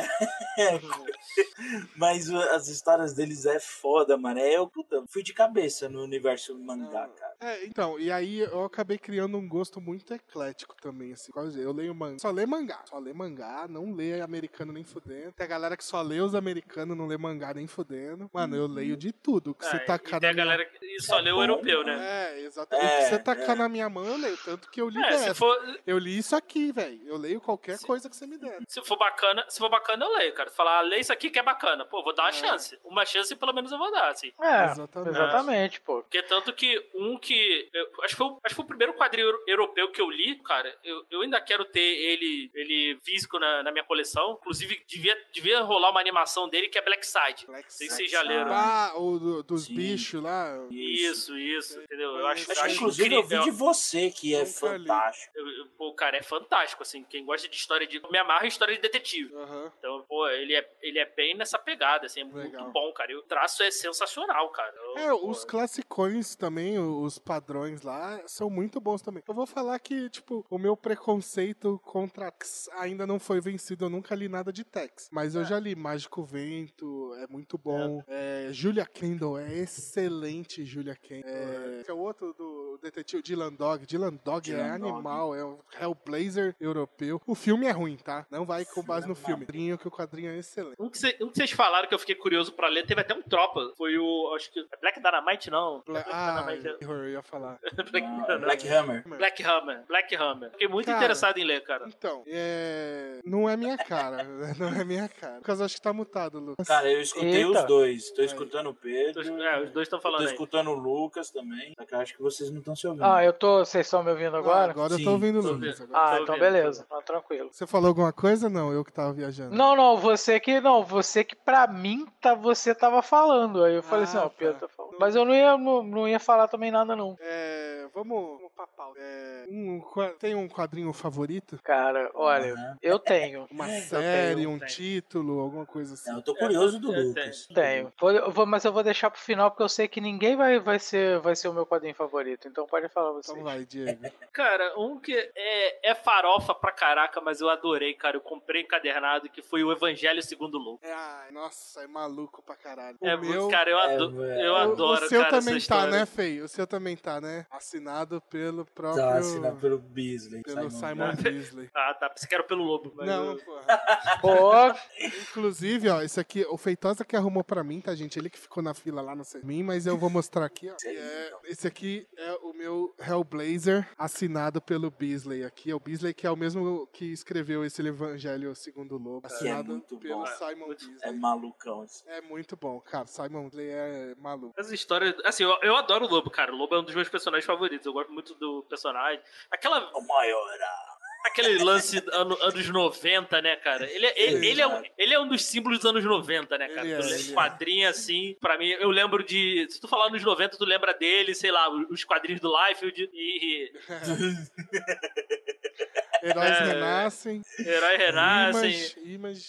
D: é, <laughs> mas as histórias deles é foda, mano. É, eu, puta, fui de cabeça no universo mangá, cara.
A: É, então, e aí eu acabei criando um gosto muito eclético também, assim. quer dizer, Eu leio mangá, só lê mangá, só lê mangá, não lê americano nem fudendo. Tem a galera que só lê os americanos, não lê mangá nem fudendo. Mano, eu leio de tudo. O que
B: Ah,
A: você
B: e
A: tacar
B: tem
A: na
B: a
A: minha...
B: galera que só
D: É
B: lê o europeu, né?
A: É, exatamente.
D: É,
A: o que você tacar
D: é.
A: na minha mão, eu leio. Tanto que eu li
B: É,
A: dessa.
B: se for,
A: Eu li isso aqui, velho. Eu leio qualquer
B: Se-
A: coisa que você me der.
B: se for bacana, se for bacana, eu leio, cara. Falar, lê isso aqui que é bacana. Pô, vou dar uma
A: É.
B: chance. Uma chance pelo menos eu vou dar, assim.
C: É,
A: Exatamente.
C: exatamente, pô.
B: Porque tanto que um que. eu- acho, que foi, o- acho que foi o primeiro quadrinho euro- europeu que eu li, cara. Eu, eu ainda quero ter ele, ele físico na, na minha coleção. Inclusive, devia, devia rolar uma animação dele que é Black Side.
A: Black
B: Não sei se
A: Side.
B: vocês já leram.
A: Ah, o do- dos
D: Sim.
A: bichos lá.
B: Isso, isso, entendeu? Eu acho,
A: Acho
D: Acho inclusive eu vi
B: incrível.
D: de você que é fantástico.
B: Eu- eu- Pô, cara, é fantástico, assim. Quem gosta de história de. Me amarra em história de detetive.
A: Aham.
B: Então, pô, ele é, ele é bem nessa pegada, assim, é
A: Legal.
B: muito bom, cara. E o traço é sensacional, cara. Eu-
A: É,
B: pô,
A: os classicões também, os padrões lá, são muito bons também. Eu vou falar que, tipo, o meu preconceito contra Tex ainda não foi vencido. Eu nunca li nada de Tex. Mas eu já li Mágico Vento, é muito bom. É, Julia Kendall, é excelente Julia Kendall. É, que é o outro do o detetive Dylan Dog. Dylan Dog é
D: Dylan Dog.
A: animal, é um Hellblazer europeu. O filme é ruim, tá? Não vai com base no
D: Filme é
A: filme. Quadrinho, que o quadrinho é excelente.
B: Um que, cê- um que vocês falaram que eu fiquei curioso pra ler, teve até um tropa. Foi o. Acho que. Black Dynamite, não.
A: Bla-
B: Black
A: Ah,
B: Dynamite.
A: eu ia falar. <laughs>
B: Black,
D: Ah. Black Hammer.
B: Black Hammer. Black Hammer. Fiquei muito
A: Cara.
B: interessado em ler, cara.
A: Então, é... não é minha cara. <laughs> Não é minha cara. Porque eu acho que tá mutado, Lucas.
D: Cara, eu escutei
C: Eita.
D: os dois. Tô escutando o Pedro.
B: É, os dois estão
D: Tô
B: falando aí.
D: escutando o Lucas também. Só que eu acho que vocês não estão se ouvindo.
C: Ah, eu tô. Vocês estão me ouvindo
A: Ah,
C: agora?
A: agora eu
D: Sim,
A: tô ouvindo o
B: tô ouvindo.
A: agora.
C: Ah,
B: tô
C: então
B: ouvindo,
C: beleza. Tá tranquilo.
A: Você falou alguma coisa? Não, eu que tava viajando.
C: Não, não, você que não, você que pra mim tá, você tava falando. Aí eu falei
A: Ah,
C: assim, ó, o Pedro
A: tá.
C: tá falando. Mas eu não ia, não, não ia falar também nada, não.
A: É, vamos, vamos pra pauta. É, um tem um quadrinho favorito?
C: Cara, olha,
D: Aham.
C: eu tenho.
A: Uma
C: Eu
A: série,
C: tenho,
A: um
B: tenho.
A: título, alguma coisa assim?
D: Eu tô curioso do
B: eu
D: Lucas.
C: Tenho. Vou- vou- mas eu vou deixar pro final porque eu sei que ninguém vai, vai, ser, vai ser o meu quadrinho favorito. Então pode falar você.
A: Então vai, <laughs> Diego.
B: Cara, um que é, é farofa pra caraca, mas eu adorei, cara. Eu comprei encadernado, que foi o Evangelho segundo Louco.
A: É, ai, nossa, é maluco pra caralho. O
B: É,
A: meu...
B: cara, eu,
D: É,
B: ado-
D: velho.
B: eu adoro,
A: o seu
B: cara,
A: também
B: essa
A: tá, né, Fei? O seu também tá, né? Assinado pelo próprio...
D: Tá assinado pelo Beasley.
A: pelo
D: Simon
A: Simon
D: Beasley. <laughs>
B: Ah, tá. Pensei que era pelo Lobo. mas
A: Não,
B: eu-
A: porra. <laughs> Inclusive, ó, esse aqui, o Feitosa que arrumou pra mim, tá, gente? Ele que ficou na fila lá no mim, mas eu vou mostrar aqui, ó. É- esse aqui é o meu Hellblazer, assinado pelo Beasley aqui. É o Beasley que é o mesmo que escreveu esse Evangelho segundo o Lobo,
D: é
A: assinado
D: muito
A: pelo
D: bom.
A: Simon
B: Muito-
A: Beasley.
D: É malucão. assim.
A: É muito bom, cara. Simon Beasley é maluco.
B: Essa história. Assim, eu, eu adoro o Lobo, cara. O Lobo é um dos meus personagens favoritos. Eu gosto muito do personagem. Aquela,
D: O maior.
B: Aquele lance ano- anos 90, né, cara? Ele, é- ele, ele é um, ele é um dos símbolos dos anos 90, né, cara?
A: Ele é,
B: lê
A: ele é.
B: quadrinho assim, pra mim, eu lembro de. Se tu falar anos 90, tu lembra dele, sei lá, os quadrinhos do Liefeld e. <laughs>
A: Heróis
B: É.
A: renascem.
B: Herói Renascem.
A: Image,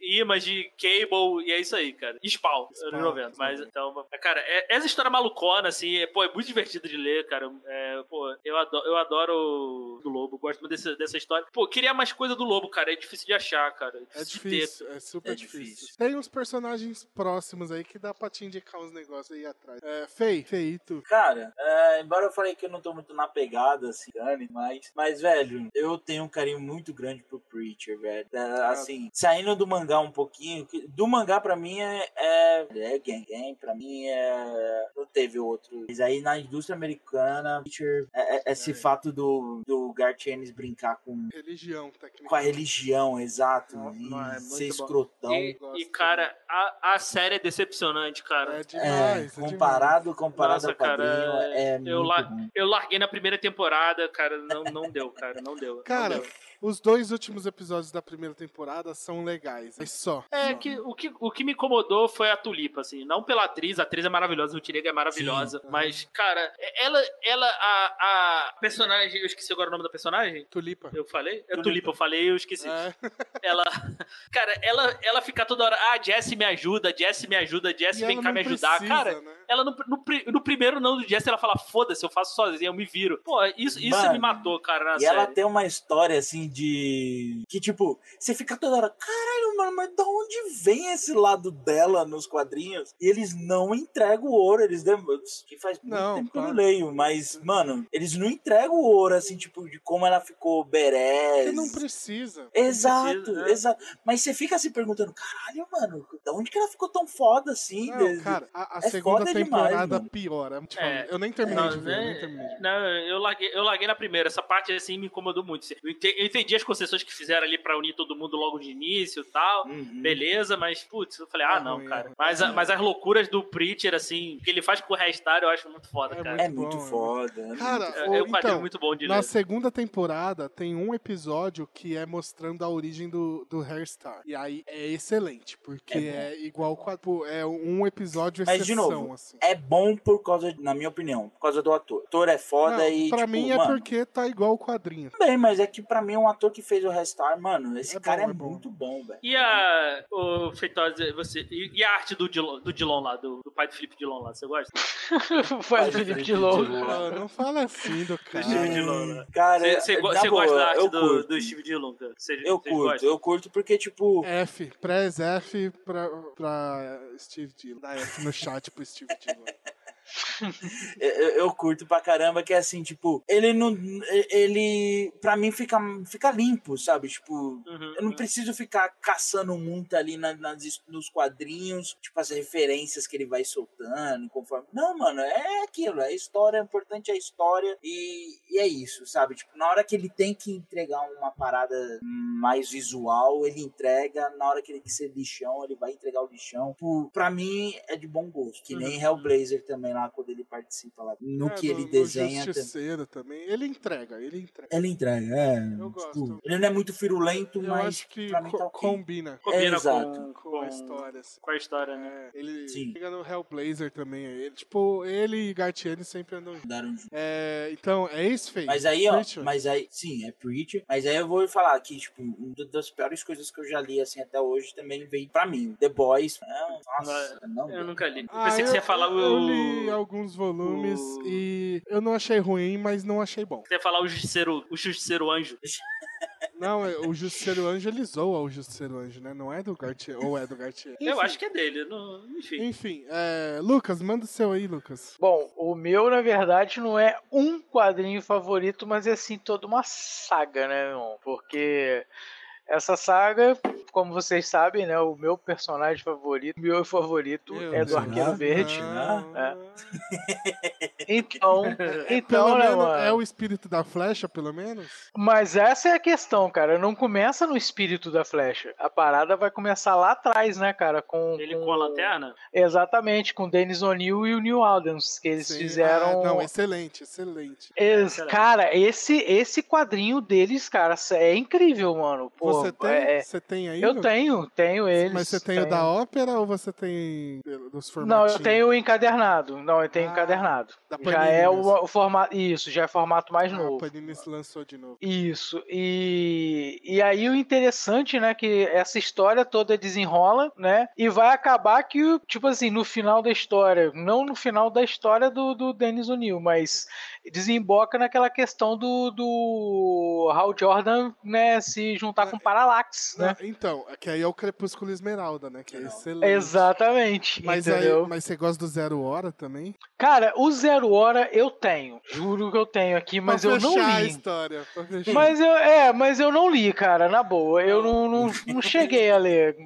A: Image,
B: Cable, e é isso aí, cara. E Spawn,
A: Spawn,
B: anos 90. Mas, então, cara, é, essa história malucona, assim, é, pô, é muito divertido de ler, cara. É, pô, eu adoro, eu adoro o do Lobo, gosto muito desse- dessa história. Pô, queria mais coisa do Lobo, cara, é difícil de achar, cara.
A: É
B: de ter.
A: difícil, é super
D: É
A: difícil.
D: difícil.
A: Tem uns personagens próximos aí que dá pra te indicar uns negócios aí atrás. É, Fei, Fei, tu?
D: Cara, é, embora eu falei que eu não tô muito na pegada, assim, mas, mas, velho, eu tenho um carinho muito grande pro Preacher, velho. É, assim, saindo do mangá um pouquinho, do mangá pra mim é, é, é Gang Gang, pra mim é. Não teve outro. Mas aí na indústria americana, Preacher, é, é- esse
A: É.
D: fato do, do Garth Ennis brincar com,
A: Religião, tecnicamente.
D: com a religião, exato,
B: Não,
D: e
B: não, é muito
D: ser
B: bom.
D: escrotão.
B: E, e, cara, a, a série é decepcionante, cara.
A: É
D: É,
A: demais, é,
D: comparado, comparado
B: Nossa,
D: ao quadrinho,
B: cara,
D: é,
B: eu
D: muito
B: lá-
D: ruim.
B: Eu larguei na primeira temporada, cara, não, não deu, cara, não deu.
A: Cara. Os dois últimos episódios da primeira temporada são legais, mas só.
B: É, que, o, que, o que me incomodou foi a Tulipa, assim. Não pela atriz, a atriz é maravilhosa, o Tinega é maravilhosa.
A: Sim.
B: Mas, cara, ela, ela a, a personagem. Eu esqueci agora o nome da personagem?
A: Tulipa.
B: Eu falei? É
D: Tulipa.
B: Tulipa, eu falei, eu esqueci.
A: É, <laughs>
B: Ela. Cara, ela, ela fica toda hora. Ah, Jesse me ajuda, Jesse me ajuda, Jesse
A: e
B: vem cá
A: não
B: me ajudar.
A: precisa,
B: Cara,
A: né?
B: ela no, no, no primeiro não do Jesse, ela fala: foda-se, eu faço sozinha, eu me viro. Pô, isso, isso
D: Mano,
B: me matou, cara, na
D: E
B: série.
D: ela tem uma história assim de. Que tipo, você fica toda hora, caralho, mano, mas da onde vem esse lado dela nos quadrinhos? E eles não entregam o ouro, eles dem... Que faz muito
A: Não,
D: tempo que eu
A: claro.
D: não leio, mas, mano, eles não entregam o ouro, assim, tipo, de como ela ficou berés.
A: Porque não precisa.
D: Exato,
B: precisa, né?
D: exato. Mas você fica se perguntando, caralho, mano, da onde que ela ficou tão foda assim?
A: Não,
D: Desde-
A: cara, a, a
D: é
A: segunda
D: foda
A: temporada
D: demais,
A: piora. Te
B: É.
A: eu nem terminei
B: Não,
A: de ver, eu
B: né?
A: nem terminei de ver.
B: Não, eu larguei, eu larguei na primeira. Essa parte assim me incomodou muito. Eu ente- eu entendi as concessões que fizeram ali pra unir todo mundo logo de início e tal.
D: Uhum.
B: Beleza, mas, putz, eu falei, ah,
A: É
B: não,
A: é
B: cara. Mas, a- mas as loucuras do Preacher, assim, o que ele faz com o Restar, eu acho muito foda,
A: É
B: cara.
D: É
A: muito
D: muito
A: bom, é
D: foda. é
A: Cara,
D: muito-
B: É, é um quadrinho
A: então,
B: muito bom de
A: Na
B: ler.
A: segunda temporada tem um episódio que é mostrando a origem do, do Hairstar. E aí é excelente, porque
D: É
A: é, igual quadro- é um episódio
D: Mas, de
A: exceção,
D: novo,
A: assim.
D: é bom por causa, na minha opinião, por causa do ator. O ator é foda
A: Não,
D: e.
A: pra
D: tipo,
A: mim é
D: mano,
A: porque tá igual o quadrinho.
D: Bem, mas é que pra mim um ator que fez o Restar, mano, esse
A: É
D: cara
A: bom,
D: é,
A: é bom.
D: muito bom, velho.
B: E a. O Feitosa, você. E, e a arte do Dilon, do Dilon lá, do, do pai do Felipe Dilon lá, você gosta?
C: Faz <laughs> o Felipe de Lobo.
A: Pô, não fala assim do cara.
B: Steve Dillon, né?
D: Cara,
B: Você você
D: boa,
B: gosta da arte do,
D: curto.
B: do Steve Dillon, cara? Cê-
D: Eu curto,
B: gostam?
D: eu curto porque, tipo,
A: F, press F pra, pra Steve Dillon. Dá F no chat pro Steve Dillon. <laughs>
D: eu, eu curto pra caramba, que é assim, tipo, ele não. Ele. Pra mim fica, fica limpo, sabe? Tipo,
B: Uhum,
D: eu não preciso ficar caçando muito ali na, nas, nos quadrinhos, tipo, as referências que ele vai soltando, conforme. Não, mano, é aquilo, é história, é importante a história e, e é isso, sabe? Tipo, na hora que ele tem que entregar uma parada mais visual, ele entrega. Na hora que ele quer ser lixão, ele vai entregar o lixão. Por, pra mim, é de bom gosto. Que nem
B: Uhum.
D: Hellblazer também lá, quando ele participa lá. No
A: É,
D: que ele
A: no
D: desenha.
A: Justiceiro também. Ele entrega, ele entrega.
D: Ele entrega, é.
A: Eu
D: tipo,
A: gosto.
D: ele não é muito firulento,
A: Eu
D: mas
A: acho que co-
D: tá ok.
A: combina
B: Combina
D: Exato.
B: com,
A: com
B: com,
A: a história. assim.
B: com a história, né?
A: É, ele
D: Sim.
A: chega no Hellblazer também. Ele, tipo, ele e Gartiene sempre andam juntos. É, então, é isso, Fei.
D: Mas aí, ó,
A: Preacher.
D: mas aí, sim, é Preacher. Mas aí eu vou falar que, tipo, uma das piores coisas que eu já li, assim, até hoje também veio pra mim. The Boys. É, nossa, não.
B: Eu nunca li. Eu
A: Ah,
B: pensei que você ia falar o.
A: eu li alguns volumes
B: o-
A: e eu não achei ruim, mas não achei bom.
B: Você ia falar o Justiceiro, o Justiceiro Anjo. <laughs>
A: Não, é- o Justiceiro Anjo, ele zoa o Justiceiro Anjo, né? Não é do Gartier, ou é do Gartier.
B: Eu
A: Enfim.
B: acho que é dele. Não, enfim.
A: Enfim, é, Lucas, manda o seu aí, Lucas.
C: Bom, o meu, na verdade, não é um quadrinho favorito, mas é assim toda uma saga, né, meu irmão? Porque essa saga, como vocês sabem, né, o meu personagem favorito, meu favorito
A: Meu
C: é do. Arqueiro Verde.
A: Não.
C: É. <laughs> Então,
A: Pelo
C: então, né, mano?
A: é o espírito da flecha, pelo menos?
C: Mas essa é a questão, cara. Não começa no espírito da flecha. A parada vai começar lá atrás, né, cara? Com,
B: Ele com a lanterna?
C: Exatamente, com o Dennis O'Neill e o Neil Adams, que eles
A: Sim.
C: fizeram.
A: Ah, não, excelente, excelente.
C: Ex-
B: Excelente.
C: Cara, esse esse quadrinho deles, cara, é incrível, mano. Pô,
A: você, tem,
C: é-
A: você tem aí?
C: eu tenho, tenho eles.
A: Mas você tem o
C: tenho.
A: da ópera ou você tem dos
C: Não,
A: formatinhos?
C: eu tenho o encadernado. Não, tenho
A: Ah,
C: encadernado. Já é o, o formato. Isso, já é formato mais
A: Ah,
C: novo.
A: a Panini se lançou de novo.
C: Isso, e, e aí o interessante, né, que essa história toda desenrola, né, e vai acabar que, tipo assim, no final da história, não no final da história do, do Dennis O'Neill, mas desemboca naquela questão do, do Hal Jordan, né, se juntar com Parallax, né.
A: Então, é que aí é o Crepúsculo Esmeralda, né? Que é excelente.
C: Exatamente,
A: Mas,
C: entendeu?
A: aí, mas você gosta do Zero Hora também?
C: Cara, o Zero Hora eu tenho, juro que eu tenho aqui, mas
A: Pra
C: eu não
A: fechar a
C: li.
A: história. pra fechar.
C: Mas eu, é, mas eu não li, cara, na boa. Eu não, não, não cheguei a ler.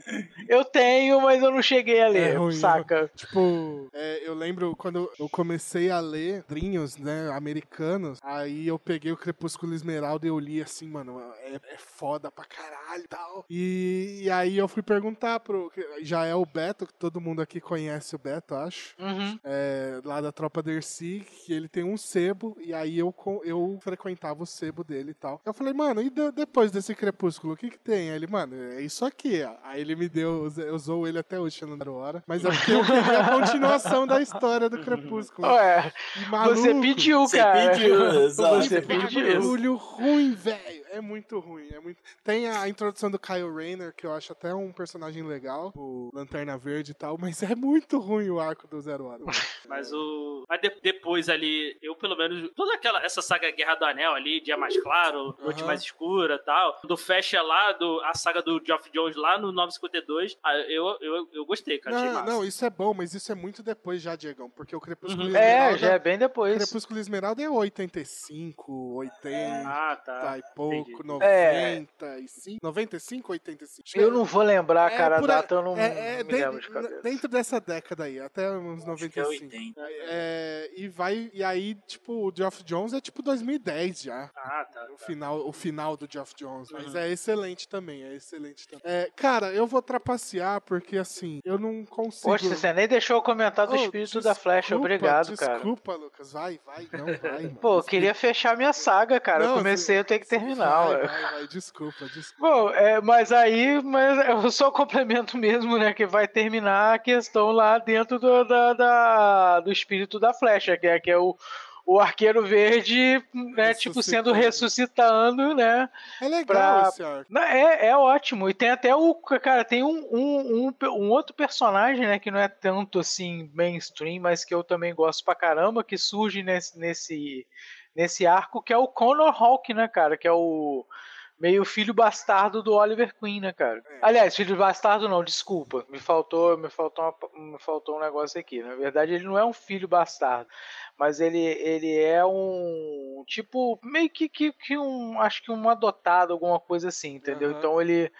C: Eu tenho, mas eu não cheguei a ler,
A: É ruim,
C: saca?
A: Tipo, é, eu lembro quando eu comecei a ler quadrinhos, né, americanos, aí eu peguei o Crepúsculo Esmeralda e eu li assim, mano, é, é foda pra caralho e tal. E, e aí eu fui perguntar pro. Já é o Beto, que todo mundo aqui conhece o Beto, acho.
C: Uhum.
A: é, lá da tropa Dercy, que ele tem um sebo, e aí eu, eu frequentava o sebo dele e tal. Eu falei, mano, e de- depois desse crepúsculo, o que que tem? Aí ele, mano, é isso aqui, ó. Aí ele me deu, eu usou ele até hoje, não era hora, mas é porque eu queria a <laughs> continuação da história do crepúsculo.
C: Ué,
A: maluco,
C: você pediu,
D: Você
C: cara.
D: pediu, <laughs> exato.
C: Você
A: que
C: pediu.
A: bagulho ruim, velho. É muito ruim, é muito... Tem a introdução do Kyle Rayner, que eu acho até um personagem legal, o Lanterna Verde e tal, mas <laughs> é muito ruim o arco do Zero Hora. <laughs>
B: Mas o. Mas de- depois ali, eu pelo menos. Toda aquela. Essa saga Guerra do Anel ali, Dia Mais Claro, Noite. Mais Escura e tal. Do fecha lá, do, a saga do Geoff Jones lá no 952. ah, Eu, eu, eu gostei, cara. achei
A: Não,
B: massa.
A: não, isso é bom, mas isso é muito depois já, Diegão, porque o Crepúsculo
B: Uhum.
A: Esmeralda...
C: É, já é bem depois.
A: Crepúsculo Esmeralda é 85, 80
B: Ah, tá.
A: e pouco. 95, 95, 85. Acho que
C: Eu
A: é-
C: não vou lembrar,
A: é
C: cara, a data eu não,
A: é, é
C: não me
A: de-
C: lembro de cabeça.
A: dentro dessa década aí, até uns
D: Acho que é
A: 95.
D: 80.
A: É, e vai, e aí, tipo, o Geoff Jones é tipo 2010 já.
B: Ah, tá.
A: O final, o final do Geoff Jones. Mas
B: Uhum.
A: é excelente também, é excelente também. É, cara, eu vou trapacear porque assim, eu não consigo.
C: Poxa, você nem deixou eu comentar do
A: Oh,
C: espírito da flecha,
A: desculpa,
C: obrigado, cara.
A: Desculpa, Lucas. Vai, vai, não vai. <laughs> mano.
C: Pô, eu queria fechar minha saga, cara.
A: Não,
C: eu comecei, eu tenho que terminar,
A: Vai, vai, vai, desculpa, desculpa.
C: Bom, é, mas aí, mas eu só complemento mesmo, né? Que vai terminar a questão lá dentro do, da, da- do espírito da flecha, que é, que é o, o arqueiro verde, né? Tipo, sendo ressuscitando, né?
A: É legal
C: Pra-
A: esse arco.
C: É, é ótimo. E tem até o. Cara, tem um, um, um, um outro personagem, né? Que não é tanto assim mainstream, mas que eu também gosto pra caramba, que surge nesse, nesse, nesse arco, que é o Connor Hawk, né, cara? Que é o meio filho bastardo do Oliver Queen, né, cara?
A: É.
C: Aliás, filho bastardo não, desculpa. Me faltou, me faltou, uma- me faltou um negócio aqui. Na verdade, ele não é um filho bastardo, mas ele, ele é um tipo meio que, que, que um, acho que um adotado, alguma coisa assim, entendeu?
A: Aham.
C: Então ele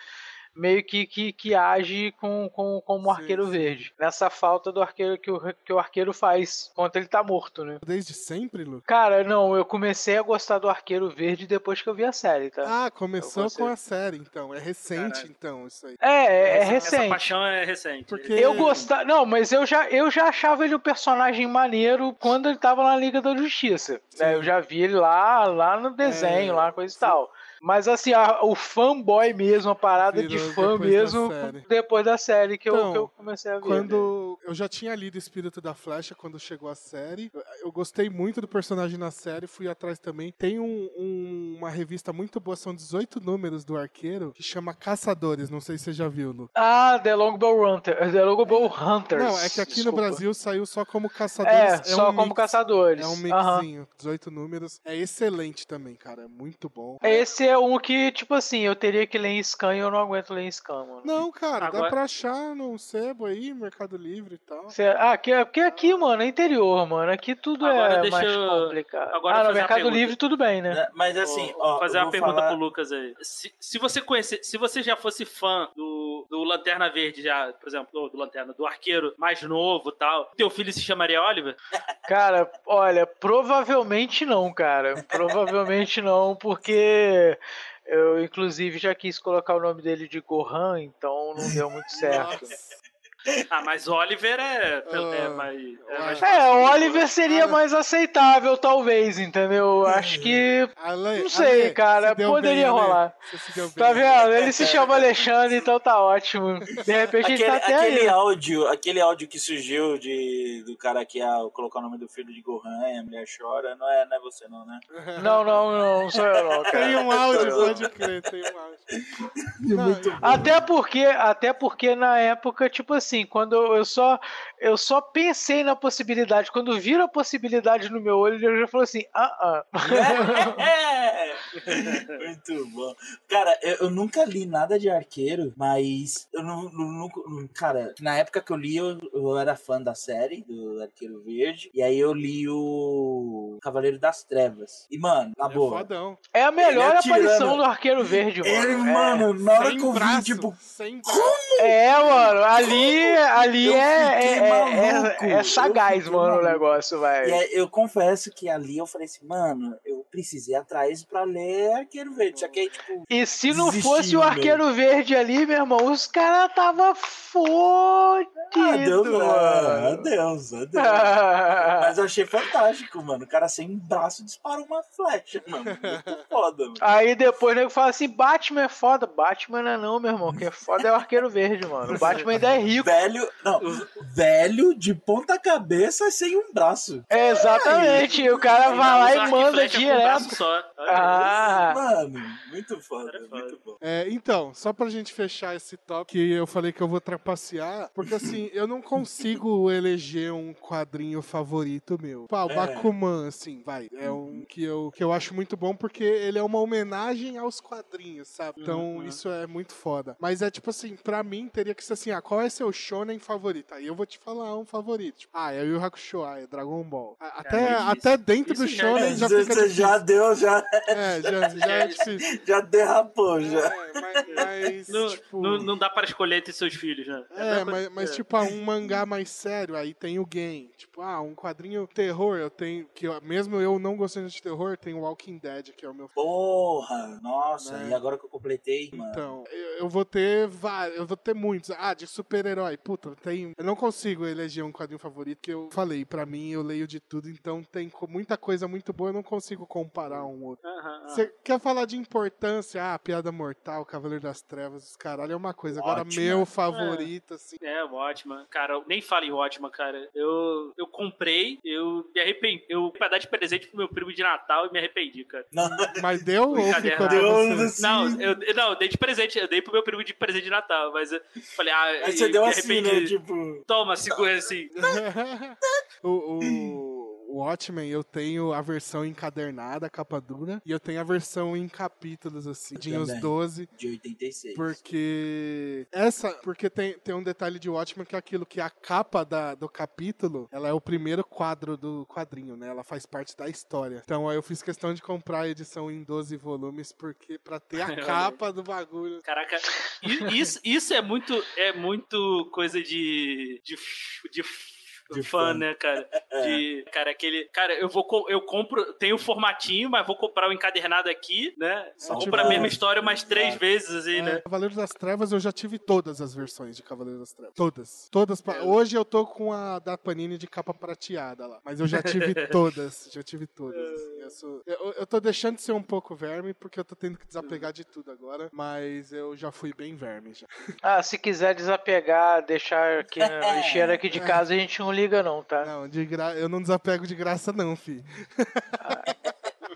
C: meio que, que, que age com, com, como arqueiro
A: sim.
C: verde. Nessa falta do arqueiro que o, que o arqueiro faz quando ele tá morto, né?
A: Desde sempre, Lu?
C: Cara, não, eu comecei a gostar do Arqueiro Verde depois que eu vi a série, tá?
A: Ah, começou com a série, então. É recente,
B: Caralho.
A: então, isso aí.
C: é, é, é
B: Essa- Essa
C: recente.
B: paixão é recente.
A: Porque-
C: Eu gostava. Não, mas eu já, eu já achava ele um personagem maneiro quando ele tava na Liga da Justiça. né? Eu já vi ele lá, lá no desenho,
A: É,
C: lá, coisa e tal. Mas assim, a- o fanboy mesmo, a parada de
A: Virou
C: fã
A: depois da
C: mesmo,
A: série.
C: depois da série que, eu,
A: Então,
C: que eu comecei a ver. né?
A: Quando eu já tinha lido Espírito da Flecha quando chegou a série, eu- eu gostei muito do personagem na série, fui atrás também. Tem um- um- uma revista muito boa, são 18 números do Arqueiro, que chama Caçadores, não sei se você já viu, Lu.
C: Ah, The Longbow Hunter. The Longbow Hunters.
A: Não, é que aqui
C: desculpa.
A: no Brasil saiu só como Caçadores.
C: É, só
A: um
C: como
A: mix,
C: caçadores.
A: É um mixinho, 18 números. É excelente também, cara, é muito bom.
C: Esse é um que, tipo assim, eu teria que ler em scan e eu não aguento ler em scan, mano.
A: Não, cara, dá
B: Agora-
A: pra achar no sebo aí, Mercado Livre e tal.
C: Cê- ah, aqui, porque aqui, mano, é interior, mano. Aqui tudo
B: Agora
C: é
B: deixa
C: mais
B: eu-
C: complicado.
B: agora
C: ah, no Mercado. Livre tudo bem, né?
D: Né, Mas assim,
B: Vou
D: ó.
B: fazer uma pergunta
D: falar...
B: pro Lucas aí. Se, se você conhecer, se você já fosse fã do, do Lanterna Verde, já, por exemplo, do, do Lanterna, do arqueiro mais novo e tal, teu filho se chamaria Oliver? <laughs>
C: Cara, olha, provavelmente não, cara. Provavelmente não, porque eu, inclusive, já quis colocar o nome dele de Gohan, então não <laughs> deu muito certo.
B: Ah, mas Oliver é, é
A: Ah,
B: mais. É mais
C: É, o Oliver seria mais aceitável, talvez, entendeu? Eu Acho que.
A: Ale,
C: Não sei,
A: Ale,
C: cara,
A: se
C: poderia
A: bem, Ale.
C: rolar.
A: Se deu
C: Tá vendo? Ele se chama Alexandre, então tá ótimo. De repente ele
D: Aquele,
C: tá até
D: aquele
C: aí.
D: áudio, aquele áudio que surgiu de, do cara que ia colocar o nome do filho de Gohan e a mulher chora, não é, não é você não, né? <laughs>
C: Não, não, não, não sou eu não, cara.
A: Tem um áudio, pode crer, tem um áudio. <laughs> Não.
C: Até porque, até porque na época, tipo assim, quando eu só eu só pensei na possibilidade, quando vira a possibilidade no meu olho, eu já falei assim, ah, ah.
D: É. <laughs> Muito bom. Cara, eu, eu nunca li nada de arqueiro, mas eu não, não- nunca. não- Cara, na época que eu li, eu, eu era fã da série do Arqueiro Verde. E aí eu li o Cavaleiro das Trevas. E, mano, na
A: é
D: boa.
A: fodão.
C: É a melhor
D: atirando.
C: aparição do Arqueiro Verde, mano.
D: Ele,
C: É.
D: mano, na hora que eu vi, tipo,
A: sem braço.
C: É, mano, ali, ali é, é, é, é, é sagaz, mano, o negócio, velho.
D: aí, eu confesso que ali eu falei assim, mano, eu precisei atrás pra ler Arqueiro Verde. Só que tipo,
C: E se não fosse o. Arqueiro Verde ali, meu irmão, os caras tava fodido,
D: ah,
C: mano.
D: adeus, adeus. <laughs> Mas eu achei fantástico, mano. O cara sem braço dispara uma flecha, mano. Muito <laughs> foda, mano.
C: Aí depois o nego fala assim: Batman é foda. Batman não é não, meu irmão. Quem é foda é o Arqueiro Verde, mano. O Batman ainda é rico.
D: Velho, não, velho de ponta cabeça sem um braço.
C: É, exatamente. E o cara vai lá
B: Usa
C: e manda
B: com um braço
C: direto.
B: Só.
C: Ah,
D: Mano, muito foda,
B: é foda.
D: muito bom.
A: É, então, só pra gente fechar esse top, que eu falei que eu vou trapacear, porque assim, eu não consigo <laughs> eleger um quadrinho favorito meu. Pá, o
D: É.
A: Bakuman, assim, vai, é um que eu, que eu acho muito bom porque ele é uma homenagem aos quadrinhos, sabe? Então,
B: Uhum.
A: isso é muito foda. Mas é tipo assim, pra mim teria que ser assim, ah, qual é seu shonen favorito? Aí eu vou te falar um favorito. Tipo, ah, é o Yu Hakusho, ah, é Dragon Ball. Até,
B: É
A: até dentro do
B: já é-
A: shonen já
D: Você
A: fica
D: você já deu, já,
A: É, já, já é <laughs> difícil.
D: já derrapou, já.
A: É, mas, mas, <laughs>
B: Não,
A: tipo...
B: não, não dá para escolher entre seus filhos, né?
A: É,
B: mesma
A: mas, mas
B: é.
A: tipo, ah, um mangá mais sério, aí tem o game. Tipo, ah, um quadrinho terror, eu tenho. que eu- Mesmo eu não gostando de terror, tem o Walking Dead, que é o meu.
D: Porra, nossa,
A: Né?
D: e agora que eu completei, mano.
A: Então, eu, eu vou ter vários, eu vou ter muitos. Ah, de super-herói. Puta, tem. Eu não consigo eleger um quadrinho favorito, que eu falei, pra mim eu leio de tudo, então tem muita coisa muito boa, eu não consigo comparar um outro.
B: Aham, aham.
A: Você quer falar de importância? Ah, Piada Mortal, Cavaleiro das Trevas, os caralho, é uma coisa. Agora,
D: Ótimo.
A: meu favorito, assim.
B: É, o Watchman. Cara, nem falo em Watchman, cara. Eu, eu comprei, eu me arrependi. Eu pra dar de presente pro meu primo de Natal e me arrependi, cara.
D: Não,
A: Mas deu ou ficou
D: Deus do
B: Não, eu, não, eu dei de presente, eu dei pro meu primo de presente de Natal, mas eu falei, ah,
D: aí
B: e
D: você deu
B: me
D: assim, né? Tipo,
B: Toma, segura assim. <laughs>
A: o, o, o Watchmen, eu tenho a versão encadernada, capa dura, e eu tenho a versão em capítulos, assim, os
D: também.
A: 12,
D: De 86.
A: porque essa, porque tem, tem um detalhe de Watchmen que é aquilo que a capa da, do capítulo, ela é o primeiro quadro do quadrinho, né? Ela faz parte da história. Então aí eu fiz questão de comprar a edição em 12 volumes porque para ter a <laughs> capa do bagulho.
B: Caraca, <laughs> isso, isso é muito é muito coisa de de, de,
D: De
B: fã,
D: fã.
B: né, cara? <laughs> De, cara, aquele, cara, eu vou eu compro, tem o formatinho, mas vou comprar o encadernado aqui, né?
A: Só
B: Compra
A: tipo-
B: a mesma história umas três
D: É.
B: vezes assim,
A: É,
B: né?
A: Cavaleiros das Trevas eu já tive todas as versões de Cavaleiros das Trevas. Todas. Todas. pa-
B: É.
A: Hoje eu tô com a da Panini de capa prateada lá. Mas eu já tive <laughs> todas. Já tive todas. assim. Eu, sou- eu- eu tô deixando de ser um pouco verme porque eu tô tendo que desapegar de tudo agora. Mas eu já fui bem verme já.
C: Ah, se quiser desapegar, deixar aqui lixeira <laughs> aqui de casa, a gente não liga não, tá?
A: Não, de gra... eu não desapego de graça, não, fi. <laughs>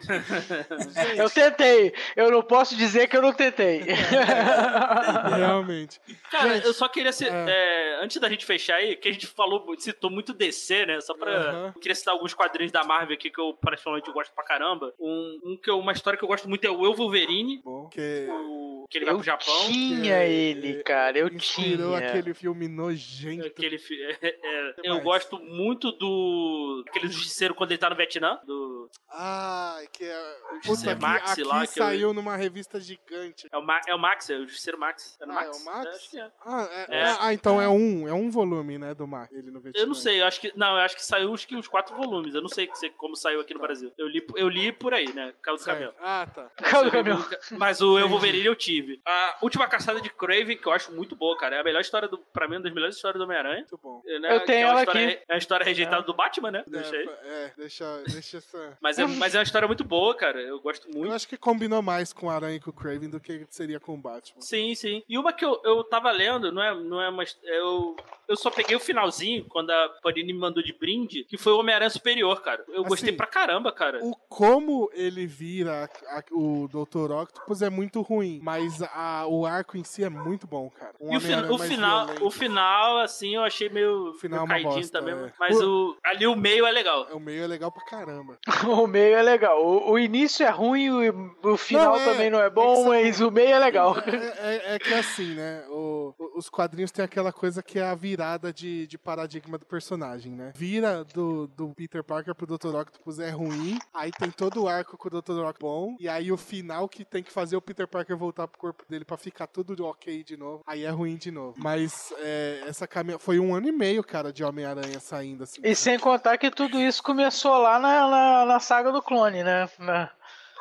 A: <laughs>
C: Eu tentei, eu não posso dizer que eu não tentei. <laughs>
A: Realmente.
B: Cara,
A: Gente,
B: eu só queria ser.
A: é.
B: é, antes da gente fechar aí, que a gente falou, citou muito DC, né? Só pra. Eu queria citar alguns quadrinhos da Marvel aqui que eu particularmente gosto pra caramba. Um, um que eu, uma história que eu gosto muito é o Eu Wolverine,
A: Bom, que
B: o, que ele vai
C: Eu
B: pro Japão.
C: tinha
A: que
C: ele, cara, eu
A: inspirou
C: tinha.
A: aquele filme nojento.
B: Aquele, fi- é, é,
A: Que
B: eu
A: mais?
B: gosto muito do. Aquele justiceiro quando ele tá no Vietnã. Do,
A: Ah, que é. Puta,
B: é
A: aqui,
B: Maxi
A: aqui
B: lá que eu-
A: saiu numa revista gigante.
B: é, o Ma, é o Max, é o justiceiro Max. É
A: Ah,
B: Max?
A: é o Max?
B: É, acho que é.
A: Ah, é-
B: É.
A: ah, então é um, é um volume, né, do Max, ele no.
B: Eu não sei, eu acho que. Não, eu acho que saiu acho que uns quatro volumes. Eu não sei como saiu aqui no Brasil. Eu li, eu li por aí, né? Causa do caminhão.
A: Ah, tá.
C: Calma, caminhão.
B: Mas o Eu Wolverine eu tive. A última caçada de Craven, que eu acho muito boa, cara. É a melhor história do. Pra mim, uma das melhores histórias do Homem-Aranha.
A: Muito bom.
B: né?
C: Eu tenho
B: é uma
C: ela
B: história,
C: aqui.
B: É a história rejeitada do Batman, né? Deixa aí.
A: É, é, deixa, deixa essa.
B: Mas é, mas é uma história muito boa, cara. Eu gosto
A: Eu
B: muito.
A: acho que combinou mais com o Aranha e com o Craven do que seria com o Batman.
B: Sim, sim. E uma que eu, eu tava lendo, não é, não é mais. Eu, eu só peguei o finalzinho, quando a Panini me mandou de brinde, que foi o Homem-Aranha Superior, cara. Eu
A: Assim,
B: gostei pra caramba, cara.
A: O como ele vira a- a- o Dr. Octopus é muito ruim, mas a- o arco em si é muito bom, cara. Um
B: E o, fin- o final,
A: violento.
B: o final, assim, eu achei meio,
A: final é
B: meio
A: uma
B: caidinho
A: bosta,
B: também.
A: é.
B: Mas
A: O-
B: o, ali o meio é legal.
A: O meio é legal pra caramba. <laughs>
C: O meio é legal. O, o início é ruim, o, o final
A: Não, é-
C: também não é
A: é
C: bom,
A: que são-
C: mas o meio é legal.
A: É, é- é que assim, né? o- os quadrinhos têm aquela coisa que é a virada de, de paradigma do personagem, né? Vira do, do Peter Parker pro Dr. Octopus é ruim, aí tem todo o arco com o Dr. Octopus bom, e aí o final que tem que fazer o Peter Parker voltar pro corpo dele pra ficar tudo ok de novo, aí é ruim de novo. Mas é, essa caminhada. Foi um ano e meio, cara, de Homem-Aranha saindo assim.
C: E sem contar que tudo isso começou lá na, na, na saga do clone, né? Na-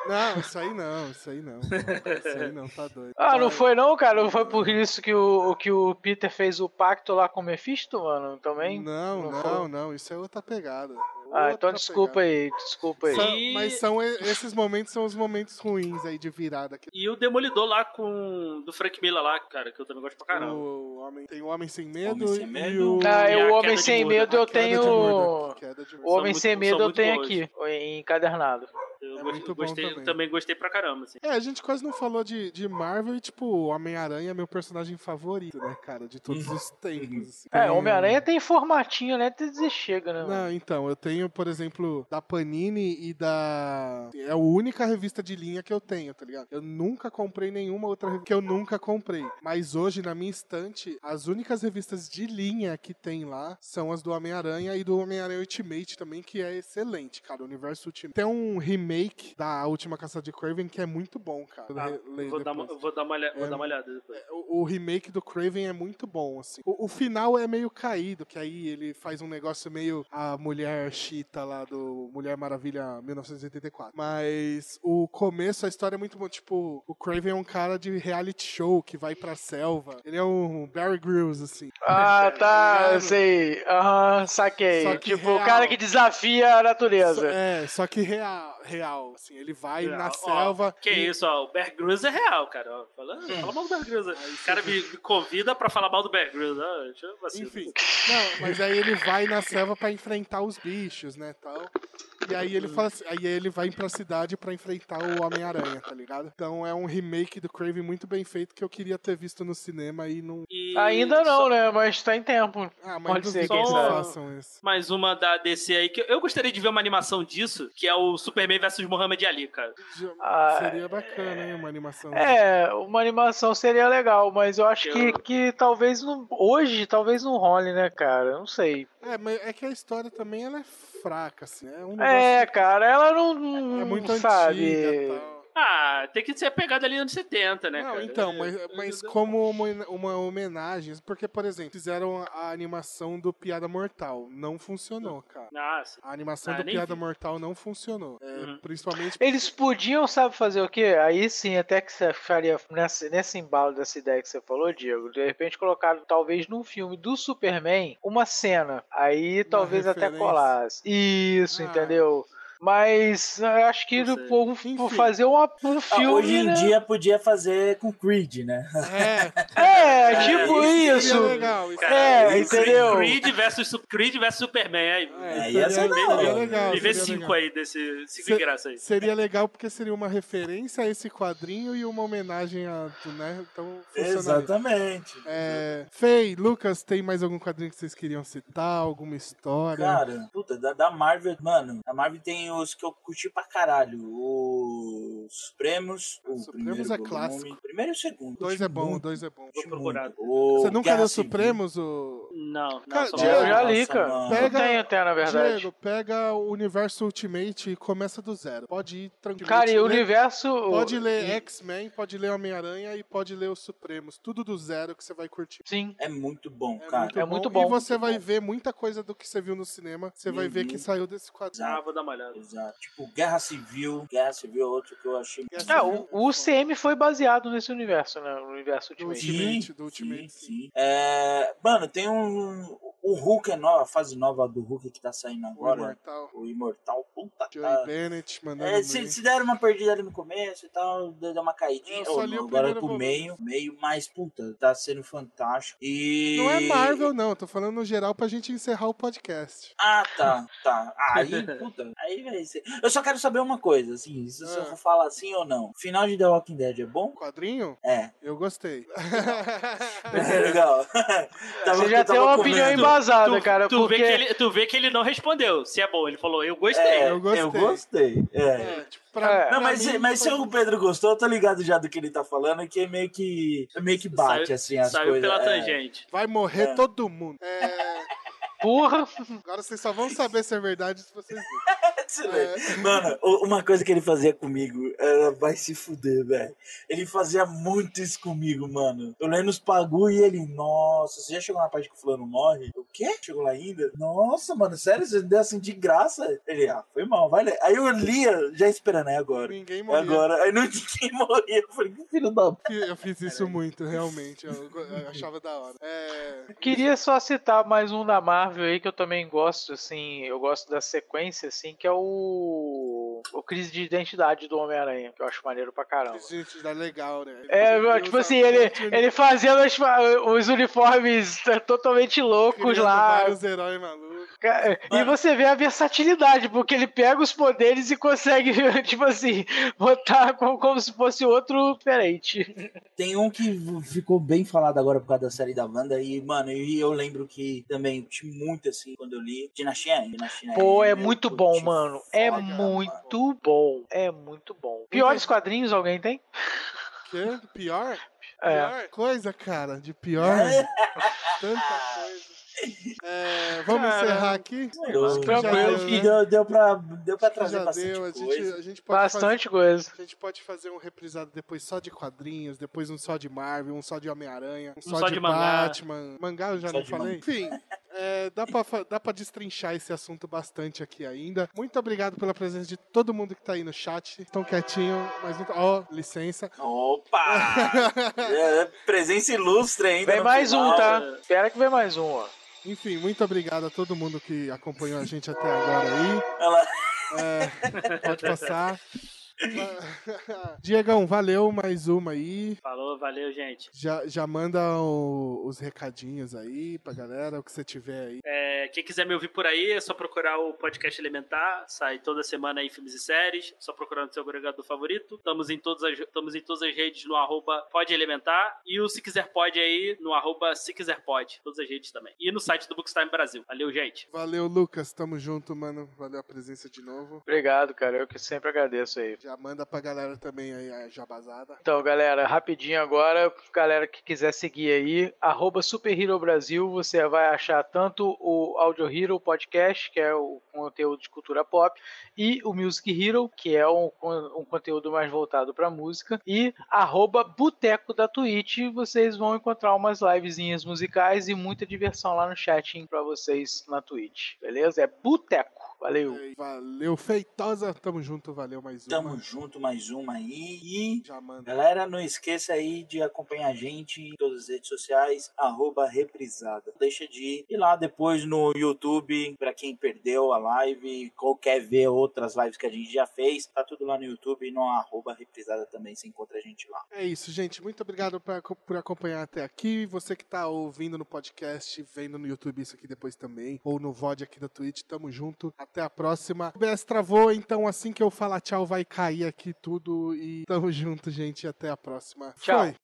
A: Não, isso aí não, isso aí não. Isso aí não, tá doido.
C: Ah, não foi não, cara? Não foi por isso que o, que o Peter fez o pacto lá com o Mephisto, mano? Também?
A: Não,
C: Não
A: não, não, isso é outra pegada.
C: Ah, então desculpa
A: pegada.
C: aí, desculpa aí.
A: São-
B: E-
A: Mas são e- esses momentos são os momentos ruins aí de virada.
B: E o Demolidor lá com. do Frank Miller lá, cara, que eu também gosto pra caramba.
A: o homem, tem o Homem Sem Medo,
D: Homem Sem
A: e
D: Medo.
A: o...
C: Ah,
B: E
C: eu,
B: a
C: o Homem Sem Medo eu tenho. O. Homem
B: muito-
C: Sem Medo eu tenho aqui, encadernado.
B: Eu
A: É
B: gost-
A: muito bom
B: gostei,
A: também.
B: também gostei pra caramba, assim.
A: É, a gente quase não falou de, de Marvel e, tipo, o Homem-Aranha é meu personagem favorito, né, cara? De todos os tempos. assim.
C: É, Homem-Aranha tem formatinho, né? Até dizer chega, né? mano?
A: Não, então, eu tenho, por exemplo, da Panini e da. É a única revista de linha que eu tenho, tá ligado? Eu nunca comprei nenhuma outra revista que eu nunca comprei. Mas hoje, na minha estante, as únicas revistas de linha que tem lá são as do Homem-Aranha e do Homem-Aranha Ultimate também, que é excelente, cara. O universo Ultimate. Tem um remake da última caçada de Craven que é muito bom, cara.
B: Ah, vou, dar uma, vou, dar uma olha- vou
A: É.
B: dar uma olhada depois.
A: O, o remake do Craven é muito bom, assim. O, o final é meio caído, que aí ele faz um negócio meio a mulher chita lá do Mulher Maravilha 1984. Mas o começo, a história é muito boa. Tipo, o Craven é um cara de reality show que vai pra selva. Ele é um Barry Grylls, assim.
C: Ah, <laughs> tá,
A: ligado?
C: eu sei. Aham, saquei.
A: Só que
C: tipo, o
A: real.
C: cara que desafia a natureza.
A: é, só que real, real, assim. Ele vai na
B: Ó,
A: selva.
B: Que
A: e-
B: isso, ó. O Bear Grylls é real, cara. ó. Fala, fala mal do Bear Grylls. O cara me, me convida pra falar mal do Bear Grylls. Ah, deixa eu vacilo.
A: Enfim, não, mas aí ele vai na selva pra enfrentar os bichos, né, tal. E aí ele fala assim, aí ele vai pra cidade pra enfrentar o Homem-Aranha, tá ligado? Então é um remake do Craven muito bem feito que eu queria ter visto no cinema e não.
B: E
C: Ainda não,
B: só-
C: né? Mas tá em tempo.
A: Ah, mas
C: Pode ser,
A: que eles façam isso.
B: Mais uma da DC aí, que eu gostaria de ver uma animação disso, que é o Superman vs Muhammad Ali, cara.
C: Ah,
A: Seria bacana, hein? Uma animação.
C: É, uma animação seria legal, mas eu acho que,
B: Eu-
C: que talvez não. Hoje, talvez não role, né, cara? Eu Não sei.
A: É, mas é que a história também ela é fraca, assim. É um
C: É, cara, ela não.
A: é muito
C: sabe.
A: antiga e tal.
B: Ah, tem que ser pegada ali nos 70, né,
A: Não,
B: cara?
A: então,
B: É,
A: mas,
B: é,
A: mas
B: é,
A: como uma, uma homenagem, porque, por exemplo, fizeram a animação do Piada Mortal, não funcionou, cara.
B: Nossa.
A: A animação
B: Ah,
A: do Piada
B: vi.
A: Mortal não funcionou. É,
B: Uhum.
A: Principalmente <laughs>
C: Eles podiam, sabe, fazer o quê? Aí sim, até que você faria nessa, nesse embalo dessa ideia que você falou, Diego. De repente colocaram, talvez, num filme do Superman, uma cena. Aí talvez até
A: referência.
C: colasse. Isso,
A: Ah.
C: entendeu? Mas eu acho que
B: sei.
C: por, fazer uma, um
D: Ah,
C: filme.
D: hoje em
C: né?
D: dia podia fazer com Creed, né?
A: É,
C: É,
B: É,
C: tipo
B: isso
C: isso.
A: legal. Isso
C: É,
B: Creed-
C: entendeu?
B: Creed versus, Su- Creed versus Superman. Aí,
A: É,
D: É, ia ser hora.
A: seria legal. seria
B: cinco
A: legal.
B: aí desse. Cinco graça aí.
A: Seria legal porque seria uma referência a esse quadrinho e uma homenagem a, né? Então.
D: Exatamente.
A: É, Fei, Lucas, tem mais algum quadrinho que vocês queriam citar? Alguma história?
D: Cara, puta, da, da Marvel, mano, a Marvel tem os que eu curti pra caralho. Os Supremos, o
A: Supremos
D: primeiro
A: é
D: volume.
A: clássico.
D: Primeiro e o segundo.
A: dois é bom,
D: muito,
A: dois é bom.
B: Vou
D: curti
B: procurar.
D: muito. O
A: Você nunca
D: Guerra
A: leu. Supremos? O...
B: Não, não,
A: Cara,
B: só
A: Diego,
C: Eu já li, cara.
D: mano.
C: Eu
A: Pega-
C: tenho até, na verdade.
A: Diego, pega o universo Ultimate e começa do zero. Pode ir tranquilo.
C: Cara, e o universo.
A: Pode ler
C: e-
A: X-Men, pode ler Homem-Aranha e pode ler os Supremos. Tudo do zero que você vai curtir.
C: Sim.
D: É muito bom, cara.
C: É muito bom,
A: E você
D: muito
A: vai
D: bom.
A: ver muita coisa do que você viu no cinema. Você vai ver
D: Uhum.
A: que saiu desse quadrinho.
B: Ah, vou dar uma olhada.
D: Exato. Tipo, Guerra Civil. Guerra Civil é outro que eu achei
C: Ah, o, o UCM foi baseado nesse universo, né? No universo
A: Do
C: Ultimate.
A: Ultimate, do Ultimate,
D: sim,
A: sim.
D: sim. É, mano, tem um. O Hulk é nova, a fase nova do Hulk que tá saindo
A: O
D: agora.
A: Imortal.
D: O Imortal, puta.
A: Joey
D: Tá,
A: Bennett mandando
D: é, se, se deram uma perdida ali no começo e tal, deu deu uma caidinha.
A: Eu só
D: Ô,
A: li o
D: agora pro meio, meio, mas puta, tá sendo fantástico. E.
A: Não é Marvel, não. Tô falando no geral pra gente encerrar o podcast.
D: Ah, tá, tá. Aí, <laughs> puta, aí vai ser. Eu só quero saber uma coisa, assim, se, eu
A: Ah.
D: vou falar assim ou não. Final de The Walking Dead é bom?
A: O quadrinho?
D: É.
A: Eu gostei.
D: É legal. <laughs> Tava-
C: Você já tem uma
D: comendo.
C: opinião embasada,
B: tu,
C: cara,
B: tu
C: porque...
B: vê que ele, tu vê que ele não respondeu se é bom. Ele falou, eu gostei.
D: É,
A: Eu
D: eu
A: gostei.
D: gostei. É.
A: É, tipo, pra,
C: É.
A: pra
D: Não, mas,
A: mim,
D: mas se o Pedro gostou, eu tô ligado já do que ele tá falando, que é meio que, meio que bate,
B: Saiu-
D: assim, as
B: Saiu
D: coisas.
B: pela
D: é.
B: tangente.
A: Vai morrer
D: É.
A: todo mundo. É,
C: Porra!
A: agora vocês só vão saber se é verdade se vocês verem. <laughs>
D: Você vê.
A: É.
D: Mano, uma coisa que ele fazia comigo era vai se fuder, velho. Ele fazia muito isso comigo, mano. Eu lendo os bagulho e ele, nossa, você já chegou na parte que o fulano morre? O quê? Chegou lá ainda? Nossa, mano, sério? Você deu assim de graça? Ele, ah, foi mal, vai ler. Aí eu lia, já esperando, é agora.
A: Ninguém
D: É
A: morria.
D: agora. Aí não <laughs> ninguém morria. Eu falei, que filho da
A: Eu fiz isso muito, realmente. Eu, eu achava da hora. É,
C: Queria só citar mais um da Marvel aí que eu também gosto, assim, eu gosto da sequência, assim, que é o. O Crise de Identidade do Homem-Aranha, que eu acho maneiro pra caramba.
A: gente, dá legal, né?
C: É, tipo assim, ele, ele fazendo as- os uniformes totalmente loucos
A: criando
C: lá.
A: vários heróis malucos.
C: Ca- E você vê a versatilidade, porque ele pega os poderes e consegue, <laughs> tipo assim, botar como, como se fosse outro diferente.
D: Tem um que ficou bem falado agora por causa da série da Wanda e, mano, e eu lembro que também curti muito, assim, quando eu li. Dinastia, Dinastia.
C: Pô, é
D: eu
C: muito bom, mano. É
D: foda,
C: muito bom. É muito bom. Piores quadrinhos alguém tem?
A: Que? Pior?
C: É.
A: Pior coisa, cara. De pior. Tanta coisa. É, vamos
C: Cara,
A: encerrar aqui? Deu, né?
D: deu, deu, pra, deu pra trazer
A: já
D: bastante
A: deu. A
D: coisa.
A: gente, a gente pode fazer-
C: Bastante coisa.
A: A gente pode fazer um reprisado depois só de quadrinhos, depois um só de Marvel, um só de Homem-Aranha, um, só,
B: só
A: de,
B: de mangá.
A: Batman. Mangá eu já
D: Só
A: não falei.
D: mangá.
A: Enfim, é, dá, pra, dá pra destrinchar esse assunto bastante aqui ainda. Muito obrigado pela presença de todo mundo que tá aí no chat. Estão quietinho, mas. Ó, licença.
D: Opa! <laughs> É, presença ilustre ainda.
C: Vem mais
D: final.
C: um, tá? Espera que vem mais um, ó.
A: Enfim, muito obrigado a todo mundo que acompanhou a gente até agora aí.
D: Ela-
A: É, pode passar. <laughs> Diegão, valeu mais uma aí.
B: Falou, valeu, gente.
A: Já, já manda o- os recadinhos aí pra galera, o que você tiver aí.
B: É, quem quiser me ouvir por aí, é só procurar o podcast Elementar. Sai toda semana aí filmes e séries. Só procurar no seu agregador favorito. Estamos em todas as, estamos em todas as redes no arroba Pode Elementar. E o Se Quiser Pode aí no arroba Se Quiser Pode. Todas as redes também. E no site do Bookstime Brasil. Valeu, gente.
A: Valeu, Lucas. Tamo junto, mano. Valeu a presença de novo.
C: Obrigado, cara. Eu que sempre agradeço aí.
A: Já manda pra galera também aí a jabazada.
C: Então, galera, rapidinho agora, galera que quiser seguir aí, arroba Super Hero Brasil, você vai achar tanto o Audio Hero Podcast, que é o conteúdo de cultura pop, e o Music Hero, que é um, um conteúdo mais voltado para música, e arroba Boteco da Twitch, vocês vão encontrar umas livezinhas musicais e muita diversão lá no chat para vocês na Twitch, beleza? É Boteco. Valeu.
A: Valeu, Feitosa. Tamo junto, valeu mais uma.
D: Tamo junto, mais uma aí. E. Galera, não esqueça aí de acompanhar a gente em todas as redes sociais, arroba reprisada. Deixa de ir lá depois no YouTube, pra quem perdeu a live, ou quer ver outras lives que a gente já fez, tá tudo lá no YouTube e no arroba reprisada também, você encontra a gente lá.
A: É isso, gente. Muito obrigado pra- por acompanhar até aqui. Você que tá ouvindo no podcast, vendo no YouTube isso aqui depois também, ou no VOD aqui da Twitch, tamo junto. Até a próxima. O BS travou, então assim que eu falar tchau, vai cair aqui tudo. E tamo junto, gente. Até a próxima.
C: Tchau.
A: Foi.